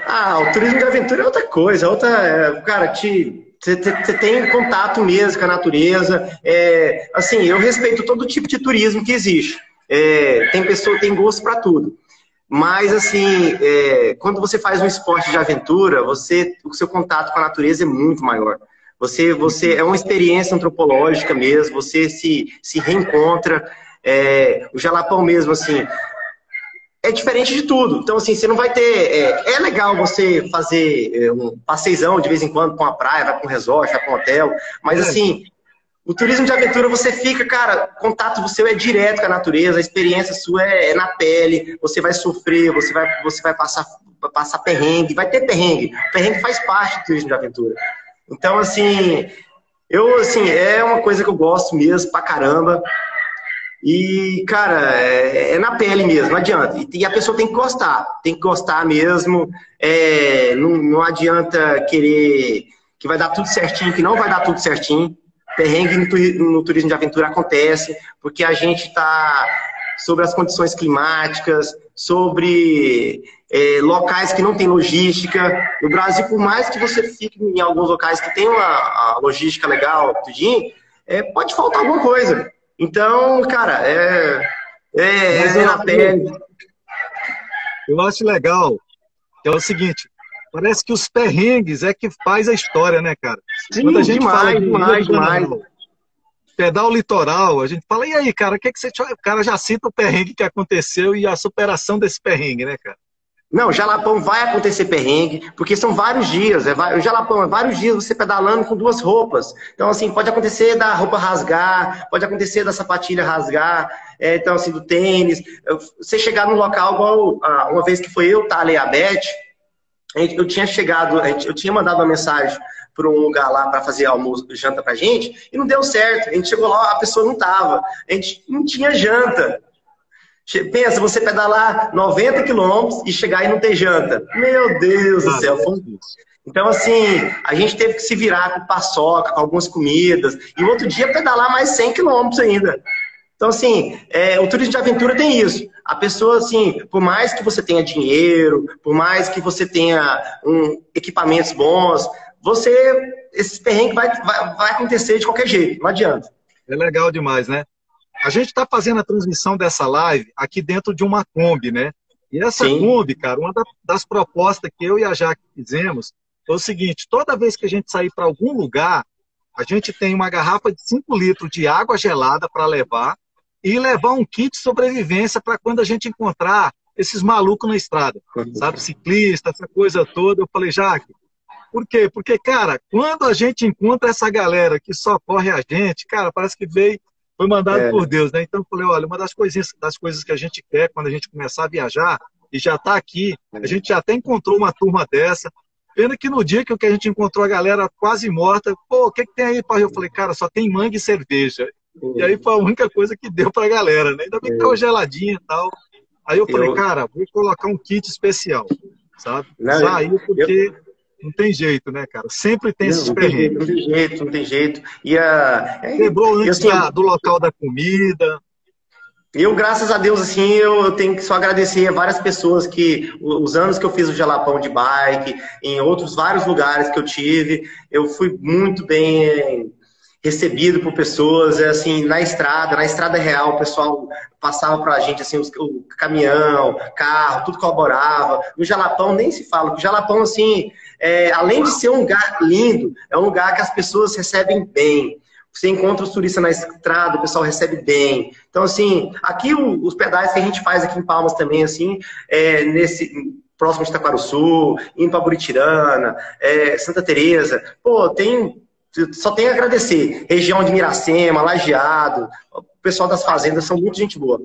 Ah, o turismo de aventura é outra coisa, é outra, é, cara, te você tem contato mesmo com a natureza. É, assim, eu respeito todo tipo de turismo que existe. É, tem pessoa, tem gosto para tudo. Mas, assim, é, quando você faz um esporte de aventura, você, o seu contato com a natureza é muito maior. Você, você é uma experiência antropológica mesmo, você se, se reencontra. É, o Jalapão mesmo, assim, é, diferente de tudo. Então, assim, você não vai ter. É, é legal você fazer é, um passeizão de vez em quando com a praia, vai com um resort, vai com um hotel, mas é. assim. O turismo de aventura, você fica, cara, contato seu é direto com a natureza, a experiência sua é, é na pele, você vai sofrer, você vai, você vai passar, passar perrengue, vai ter perrengue. Perrengue faz parte do turismo de aventura. Então, assim, eu, assim, é uma coisa que eu gosto mesmo pra caramba. E, cara, é, é, na pele mesmo, não adianta. E, a pessoa tem que gostar, tem que gostar mesmo. É, não, não adianta querer que vai dar tudo certinho, que não vai dar tudo certinho. Perrengue no, no turismo de aventura acontece, porque a gente está sobre as condições climáticas, sobre é, locais que não tem logística. No Brasil, por mais que você fique em alguns locais que tem uma logística legal, tudinho, é, pode faltar alguma coisa. Então, cara, é, é, é na pele. Eu acho legal, é o seguinte, parece que os perrengues é que faz a história, né, cara? Sim, Quando a gente demais, fala de demais, demais. Pedal litoral, a gente fala, e aí, cara, o que, que você. O cara já cita o perrengue que aconteceu e a superação desse perrengue, né, cara? Não, Jalapão vai acontecer perrengue, porque são vários dias. É, o Jalapão é vários dias você pedalando com duas roupas. Então, assim, pode acontecer da roupa rasgar, pode acontecer da sapatilha rasgar, é, então, assim, do tênis. Você chegar num local, igual ah, uma vez que foi eu, Thalia e a Beth, eu tinha chegado, eu tinha mandado uma mensagem para um lugar lá para fazer almoço, janta pra gente, e não deu certo. A gente chegou lá, a pessoa não tava. A gente não tinha janta. Pensa, você pedalar 90 quilômetros e chegar e não ter janta. Meu Deus do céu. Então, assim, a gente teve que se virar com paçoca, com algumas comidas, e outro dia pedalar mais 100 quilômetros ainda. Então, assim, é, o turismo de aventura tem isso. A pessoa, assim, por mais que você tenha dinheiro, por mais que você tenha um, equipamentos bons, você, esse perrengue vai, vai, vai acontecer de qualquer jeito, não adianta. É legal demais, né? A gente está fazendo a transmissão dessa live aqui dentro de uma Kombi, né? E essa Sim. Kombi, cara, uma das propostas que eu e a Jaque fizemos foi o seguinte: toda vez que a gente sair para algum lugar, a gente tem uma garrafa de 5 litros de água gelada para levar e levar um kit de sobrevivência para quando a gente encontrar esses malucos na estrada, sabe? Ciclista, essa coisa toda. Eu falei, Jaque, por quê? Porque, cara, quando a gente encontra essa galera que socorre a gente, cara, parece que veio foi mandado é. por Deus, né? Então eu falei, olha, uma das coisinhas, das coisas que a gente quer quando a gente começar a viajar e já está aqui, a gente já até encontrou uma turma dessa. Pena que no dia que a gente encontrou a galera quase morta, pô, o que, que tem aí, pai? Eu falei, cara, só tem mangue e cerveja. E aí foi a única coisa que deu pra galera, né? Ainda bem que tava geladinha e tal. Aí eu falei, eu... cara, vou colocar um kit especial, sabe? Não, Saiu porque eu... Não tem jeito, né, cara? Sempre tem não, esses perrengues. Não tem jeito, não tem jeito. E a... É, Quebrou antes assim, da, do local da comida. Eu, graças a Deus, assim, eu tenho que só agradecer a várias pessoas que, os anos que eu fiz o Jalapão de bike, em outros vários lugares que eu tive, eu fui muito bem recebido por pessoas, é assim, na estrada, na estrada real, o pessoal passava para a gente, assim, os, o caminhão, carro, tudo colaborava. No Jalapão nem se fala, o Jalapão, assim, é, além de ser um lugar lindo, é um lugar que as pessoas recebem bem. Você encontra os turistas na estrada, o pessoal recebe bem. Então, assim, aqui o, os pedais que a gente faz aqui em Palmas também, assim, é, nesse próximo de Itaquaruçu, indo para Buritirana, é, Santa Teresa, pô, tem só tenho a agradecer. Região de Miracema, Lajeado, o pessoal das fazendas são muito gente boa.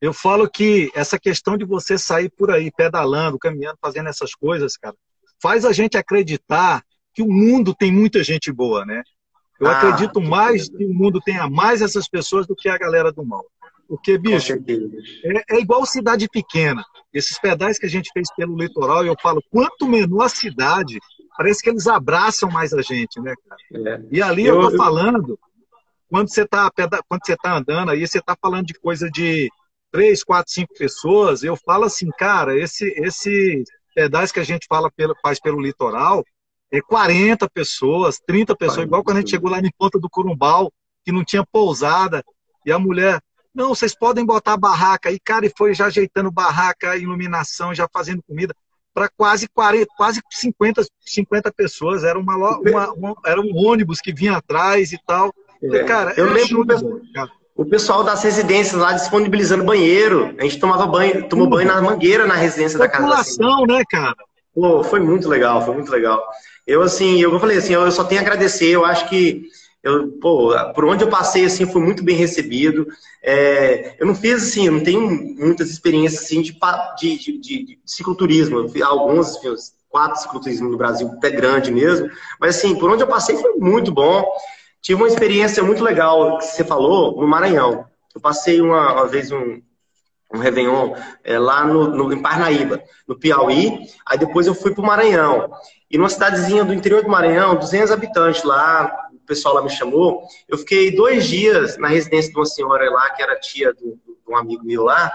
Eu falo que essa questão de você sair por aí pedalando, caminhando, fazendo essas coisas, cara, faz a gente acreditar que o mundo tem muita gente boa, né? Eu ah, acredito mais que o mundo tenha mais essas pessoas do que a galera do mal. Porque, bicho, é, é, igual cidade pequena. Esses pedais que a gente fez pelo litoral, eu falo, quanto menor a cidade, parece que eles abraçam mais a gente, né, cara? É. E ali eu, eu tô falando, quando você tá, quando você tá andando aí, você tá falando de coisa de três, quatro, cinco pessoas, eu falo assim, cara, esse, esse pedais que a gente fala pelo, faz pelo litoral, é 40 pessoas, 30 pessoas, igual quando a gente chegou lá em Ponta do Corumbau, que não tinha pousada, e a mulher, não, vocês podem botar barraca, e cara, e foi já ajeitando barraca, iluminação, já fazendo comida para quase 40, quase 50, 50 pessoas. Era, uma, uma, uma, era um ônibus que vinha atrás e tal. É. Cara, eu lembro, show, O pessoal das residências lá disponibilizando banheiro. A gente tomava banho, tomou banho na mangueira na residência da casa. População, né, cara? Pô, foi muito legal, foi muito legal. Eu, assim, eu falei assim, eu só tenho a agradecer. Eu acho que, eu, pô, por onde eu passei, assim, fui muito bem recebido. É, eu não fiz, assim, eu não tenho muitas experiências, assim, de, de, de, de cicloturismo. Eu fiz alguns, fiz quatro cicloturismo no Brasil, pé grande mesmo. Mas, assim, por onde eu passei foi muito bom. Tive uma experiência muito legal que você falou no Maranhão. Eu passei uma, uma vez um, um Réveillon é, lá no, no, em Parnaíba, no Piauí. Aí depois eu fui para o Maranhão. E numa cidadezinha do interior do Maranhão, 200 habitantes lá, o pessoal lá me chamou. Eu fiquei dois dias na residência de uma senhora lá, que era tia de um amigo meu lá.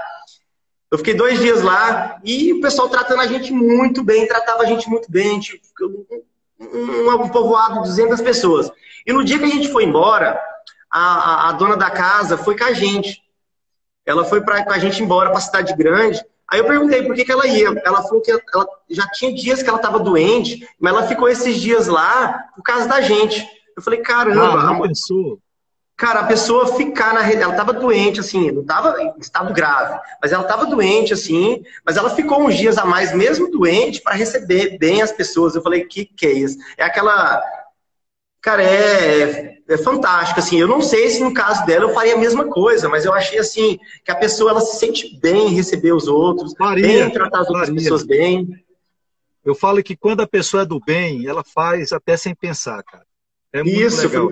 Eu fiquei dois dias lá e o pessoal tratando a gente muito bem, tratava a gente muito bem. Tipo, um, um, um povoado de 200 pessoas. E no dia que a gente foi embora, a, a, a dona da casa foi com a gente. Ela foi pra, com a gente embora para a cidade grande. Aí eu perguntei por que, que ela ia. Ela falou que ela já tinha dias que ela estava doente, mas ela ficou esses dias lá por causa da gente. Eu falei, caramba. Ah, não pensou. Cara, a pessoa ficar na rede, ela estava doente, assim, não estava em estado grave, mas ela estava doente, assim, mas ela ficou uns dias a mais, mesmo doente, para receber bem as pessoas. Eu falei, que que é isso? É aquela Cara, é, é fantástico, assim, eu não sei se no caso dela eu faria a mesma coisa, mas eu achei, assim, que a pessoa, ela se sente bem em receber os outros, faria, bem em tratar as outras faria. pessoas bem. Eu falo que quando a pessoa é do bem, ela faz até sem pensar, cara. É muito isso, legal.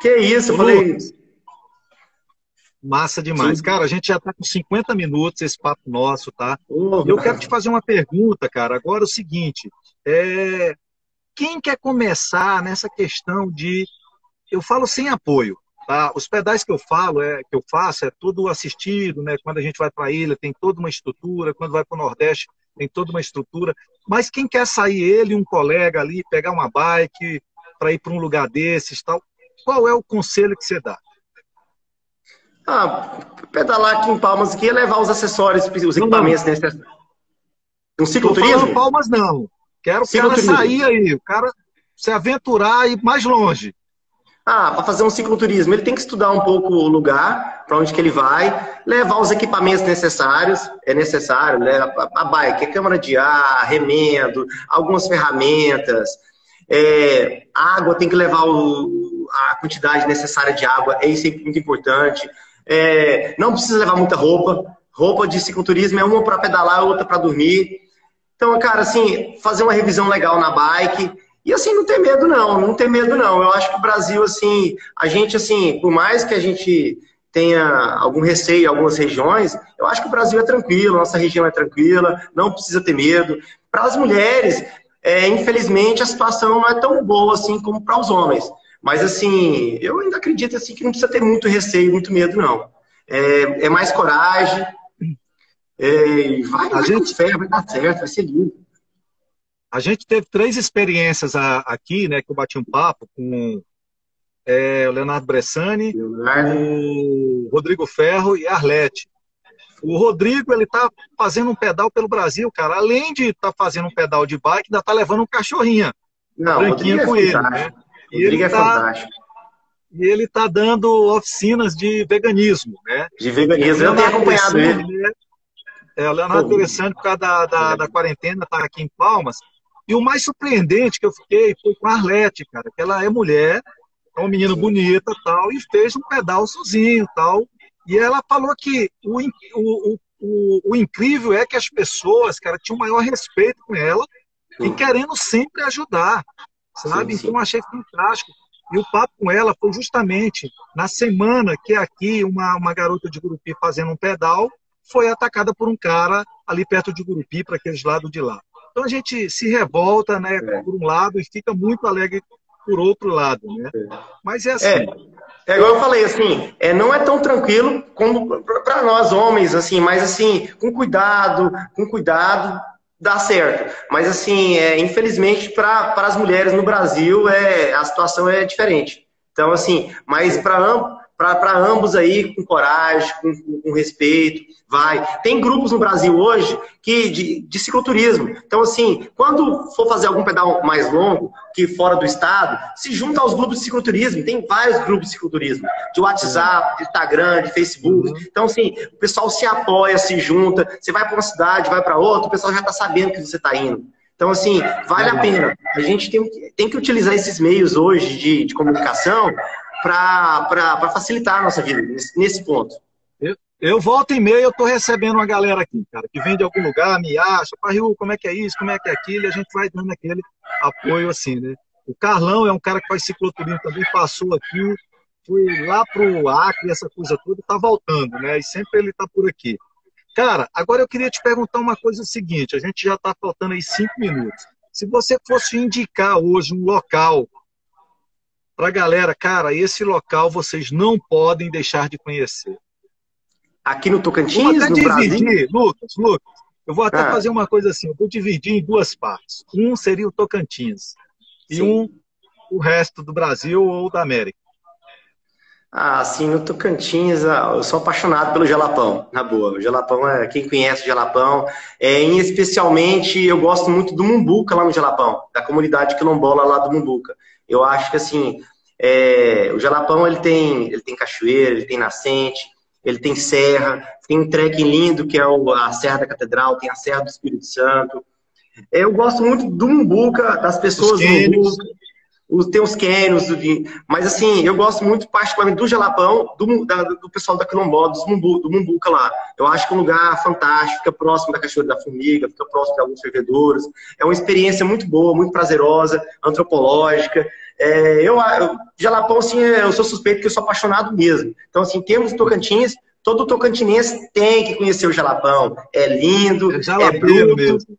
Que isso, eu falei... Massa demais. Sim. Cara, a gente já está com 50 minutos esse papo nosso, tá? Oh, eu quero te fazer uma pergunta, cara. Agora é o seguinte, é, quem quer começar nessa questão de. Eu falo sem apoio. Tá? Os pedais que eu falo, é, que eu faço, é tudo assistido, né? Quando a gente vai para a ilha, tem toda uma estrutura, quando vai para o Nordeste, tem toda uma estrutura. Mas quem quer sair, ele um colega ali, pegar uma bike para ir para um lugar desses tal, qual é o conselho que você dá? Ah, pedalar aqui em Palmas aqui é levar os acessórios, os equipamentos necessários. Um cicloturismo? Não Palmas não. Quero o cara sair aí, o cara se aventurar e ir mais longe. Ah, para fazer um cicloturismo, ele tem que estudar um pouco o lugar, para onde que ele vai, levar os equipamentos necessários, é necessário, né? A, a bike, a câmara de ar, remendo, algumas ferramentas, é, água, tem que levar o, a quantidade necessária de água, é é muito importante. É, não precisa levar muita roupa, roupa de cicloturismo é uma para pedalar, outra para dormir. Então, cara, assim, fazer uma revisão legal na bike. E assim, não ter medo, não, não ter medo, não. Eu acho que o Brasil, assim, a gente, assim, por mais que a gente tenha algum receio em algumas regiões, eu acho que o Brasil é tranquilo, nossa região é tranquila, não precisa ter medo. Para as mulheres, é, infelizmente, a situação não é tão boa assim como para os homens. Mas, assim, eu ainda acredito assim, que não precisa ter muito receio, muito medo, não. É, é mais coragem, é, vai, a gente, fé, vai dar certo, vai ser lindo. A gente teve três experiências aqui, né, que eu bati um papo com é, o Leonardo Bressani, Leonardo. o Rodrigo Ferro e a Arlete. O Rodrigo, ele tá fazendo um pedal pelo Brasil, cara. Além de estar tá fazendo um pedal de bike, ainda tá levando um cachorrinha. Não, branquinha é com ele, né? Ele é tá, fantástico. E ele tá dando oficinas de veganismo, né? De veganismo, eu tenho acompanhado ele. Né? É, o Leonardo Alessandro, por causa da, da, da quarentena, está aqui em Palmas. E o mais surpreendente que eu fiquei foi com a Arlete, cara, que ela é mulher, é uma menina bonita tal, e fez um pedal sozinho tal. E ela falou que o, o, o, o incrível é que as pessoas, cara, tinham maior respeito com ela e querendo sempre ajudar, sabe? Sim, sim. Então achei fantástico. E o papo com ela foi justamente na semana que é aqui uma, uma garota de Gurupi fazendo um pedal foi atacada por um cara ali perto de Gurupi, para aqueles lados de lá. Então a gente se revolta, né, é. por um lado e fica muito alegre por outro lado, né? Mas é assim. É. É igual eu falei, assim, é, não é tão tranquilo como para nós homens, assim, mas assim, com cuidado, com cuidado, dá certo. Mas assim, é, infelizmente para as mulheres no Brasil é, a situação é diferente. Então, assim, mas para para ambos aí com coragem, com, com, respeito, vai. Tem grupos no Brasil hoje que de, de, cicloturismo. Então, assim, quando for fazer algum pedal mais longo, que fora do estado, se junta aos grupos de cicloturismo. Tem vários grupos de cicloturismo, de WhatsApp, de Instagram, de Facebook. Uhum. Então, assim, o pessoal se apoia, se junta. Você vai para uma cidade, vai para outra, o pessoal já está sabendo que você está indo. Então, assim, vale a pena. A gente tem, tem que utilizar esses meios hoje de, de comunicação para facilitar a nossa vida nesse, nesse ponto. Eu, eu volto e meio, eu estou recebendo uma galera aqui, cara, que vem de algum lugar, me acha, Parriu, como é que é isso, como é que é aquilo, e a gente vai dando aquele apoio assim, né? O Carlão é um cara que faz cicloturismo também, passou aqui, foi lá pro Acre, essa coisa toda, está voltando, né? E sempre ele está por aqui. Cara, agora eu queria te perguntar uma coisa seguinte, a gente já está faltando aí cinco minutos. Se você fosse indicar hoje um local para a galera, cara, esse local vocês não podem deixar de conhecer. Aqui no Tocantins, no dividir, Brasil? Lucas, Lucas, eu vou até ah. fazer uma coisa assim, eu vou dividir em duas partes. Um seria o Tocantins Sim. e um o resto do Brasil ou da América. Ah, sim, no Tocantins, ah, eu sou apaixonado pelo Jalapão, na boa. O Jalapão é quem conhece o Jalapão. É, em especialmente, eu gosto muito do Mumbuca lá no Jalapão, da comunidade quilombola lá do Mumbuca. Eu acho que assim, é, o Jalapão ele tem, ele tem cachoeira, ele tem nascente, ele tem serra, tem um trekking lindo que é o, a Serra da Catedral, tem a Serra do Espírito Santo. É, eu gosto muito do Mumbuca, das pessoas do Mumbuca. Os, tem os mas assim, eu gosto muito particularmente do Jalapão, do, da, do pessoal da Quilombola, do Mumbu, do Mumbuca lá. Eu acho que é um lugar fantástico, fica próximo da Cachoeira da Formiga, fica próximo de alguns fervedouros. É uma experiência muito boa, muito prazerosa, antropológica. É, eu, eu, Jalapão, assim, eu sou suspeito que eu sou apaixonado mesmo. Então, assim, temos Tocantins, todo tocantinense tem que conhecer o Jalapão. É lindo, é, é bruto. Mesmo.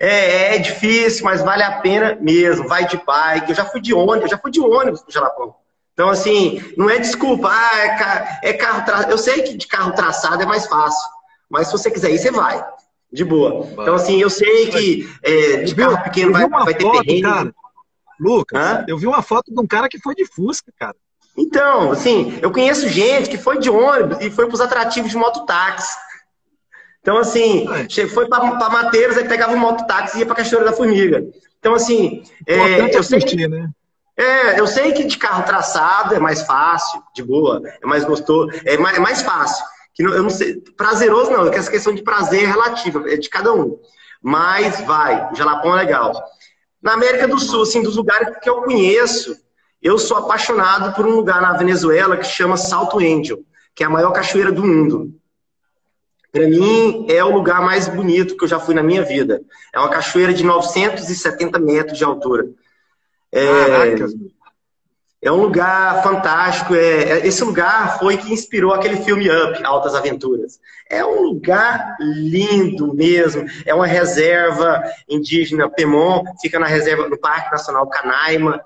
É, é difícil, mas vale a pena mesmo. Vai de bike. Eu já fui de ônibus, eu já fui de ônibus pro Jalapão. Então, assim, não é desculpa, ah, é, carro, é carro traçado. Eu sei que de carro traçado é mais fácil, mas se você quiser ir, você vai. De boa. Então, assim, eu sei que é, de carro pequeno vai, vai ter foto, terreno. Cara, Lucas, Hã? eu vi uma foto de um cara que foi de Fusca, cara. Então, assim, eu conheço gente que foi de ônibus e foi para os atrativos de mototáxi. Então, assim, é. foi para Mateiros, aí pegava um mototáxi e ia para Cachoeira da Formiga. Então, assim, é, eu sei que, né? É, eu sei que de carro traçado é mais fácil, de boa, é mais gostoso, é mais, é mais fácil. Que não, eu não sei, prazeroso não, que essa questão de prazer é relativa, é de cada um. Mas vai, o Jalapão é legal. Na América do Sul, assim, dos lugares que eu conheço, eu sou apaixonado por um lugar na Venezuela que chama Salto Angel, que é a maior cachoeira do mundo. Para mim, é o lugar mais bonito que eu já fui na minha vida. É uma cachoeira de 970 metros de altura. É, é um lugar fantástico. É, é, esse lugar foi que inspirou aquele filme Up, Altas Aventuras. É um lugar lindo mesmo. É uma reserva indígena Pemon, fica na reserva no Parque Nacional Canaima.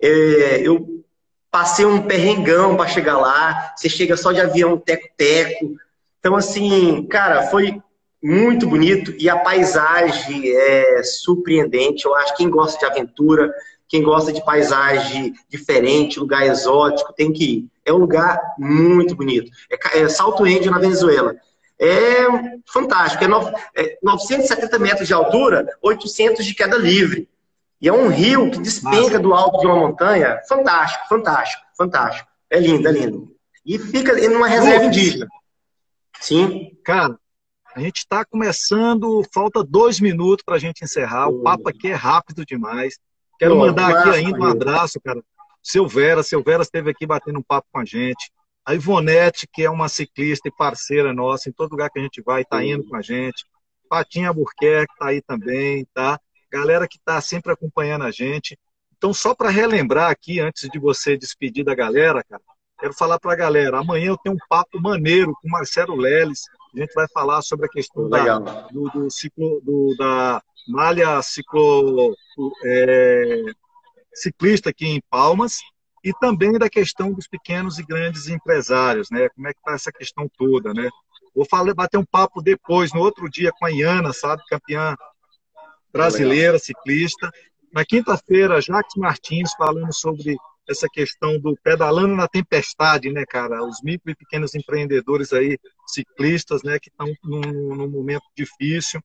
É, eu passei um perrengão para chegar lá. Você chega só de avião teco-teco. Então, assim, cara, foi muito bonito e a paisagem é surpreendente. Eu acho que quem gosta de aventura, quem gosta de paisagem diferente, lugar exótico, tem que ir. É um lugar muito bonito. É, é Salto Índio, na Venezuela. É fantástico. É, no, é 970 metros de altura, 800 de queda livre. E é um rio que despenca do alto de uma montanha. Fantástico, fantástico, fantástico. É lindo, é lindo. E fica numa reserva indígena. Sim. Cara, a gente está começando, falta dois minutos para a gente encerrar. O papo aqui é rápido demais. Quero mandar aqui ainda um abraço, cara. Seu Vera, seu Vera esteve aqui batendo um papo com a gente. A Ivonete, que é uma ciclista e parceira nossa, em todo lugar que a gente vai, está indo com a gente. Patinha Burquerque está aí também, tá? Galera que está sempre acompanhando a gente. Então, só para relembrar aqui, antes de você despedir da galera, cara, Quero falar para a galera, amanhã eu tenho um papo maneiro com Marcelo Leles. A gente vai falar sobre a questão da, do, do, ciclo, do, da malha ciclo, é, ciclista aqui em Palmas e também da questão dos pequenos e grandes empresários, né? Como é que está essa questão toda, né? Vou falar, bater um papo depois, no outro dia, com a Iana, sabe? Campeã brasileira, ciclista. Na quinta-feira, Jacques Martins falando sobre essa questão do pedalando na tempestade, né, cara? Os micro e pequenos empreendedores aí, ciclistas, né, que estão num, num momento difícil.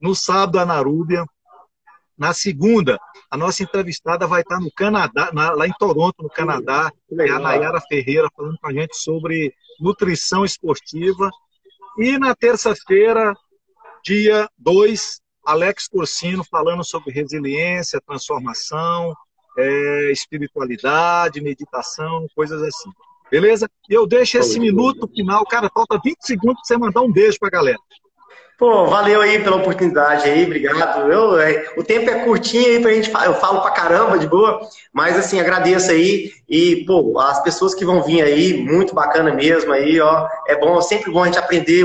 No sábado, a Narúbia. Na segunda, a nossa entrevistada vai estar no Canadá, na, lá em Toronto, no Canadá, é a Nayara Ferreira, falando com a gente sobre nutrição esportiva. E na terça-feira, dia 2, Alex Corsino falando sobre resiliência, transformação, é, espiritualidade, meditação, coisas assim. Beleza? E eu deixo esse minuto final, cara, falta 20 segundos para você mandar um beijo para a galera. Pô, valeu aí pela oportunidade aí, obrigado. Eu, é, o tempo é curtinho aí pra gente, eu falo pra caramba de boa, mas assim, agradeço aí e, pô, as pessoas que vão vir aí, muito bacana mesmo aí, ó, é bom, sempre bom a gente aprender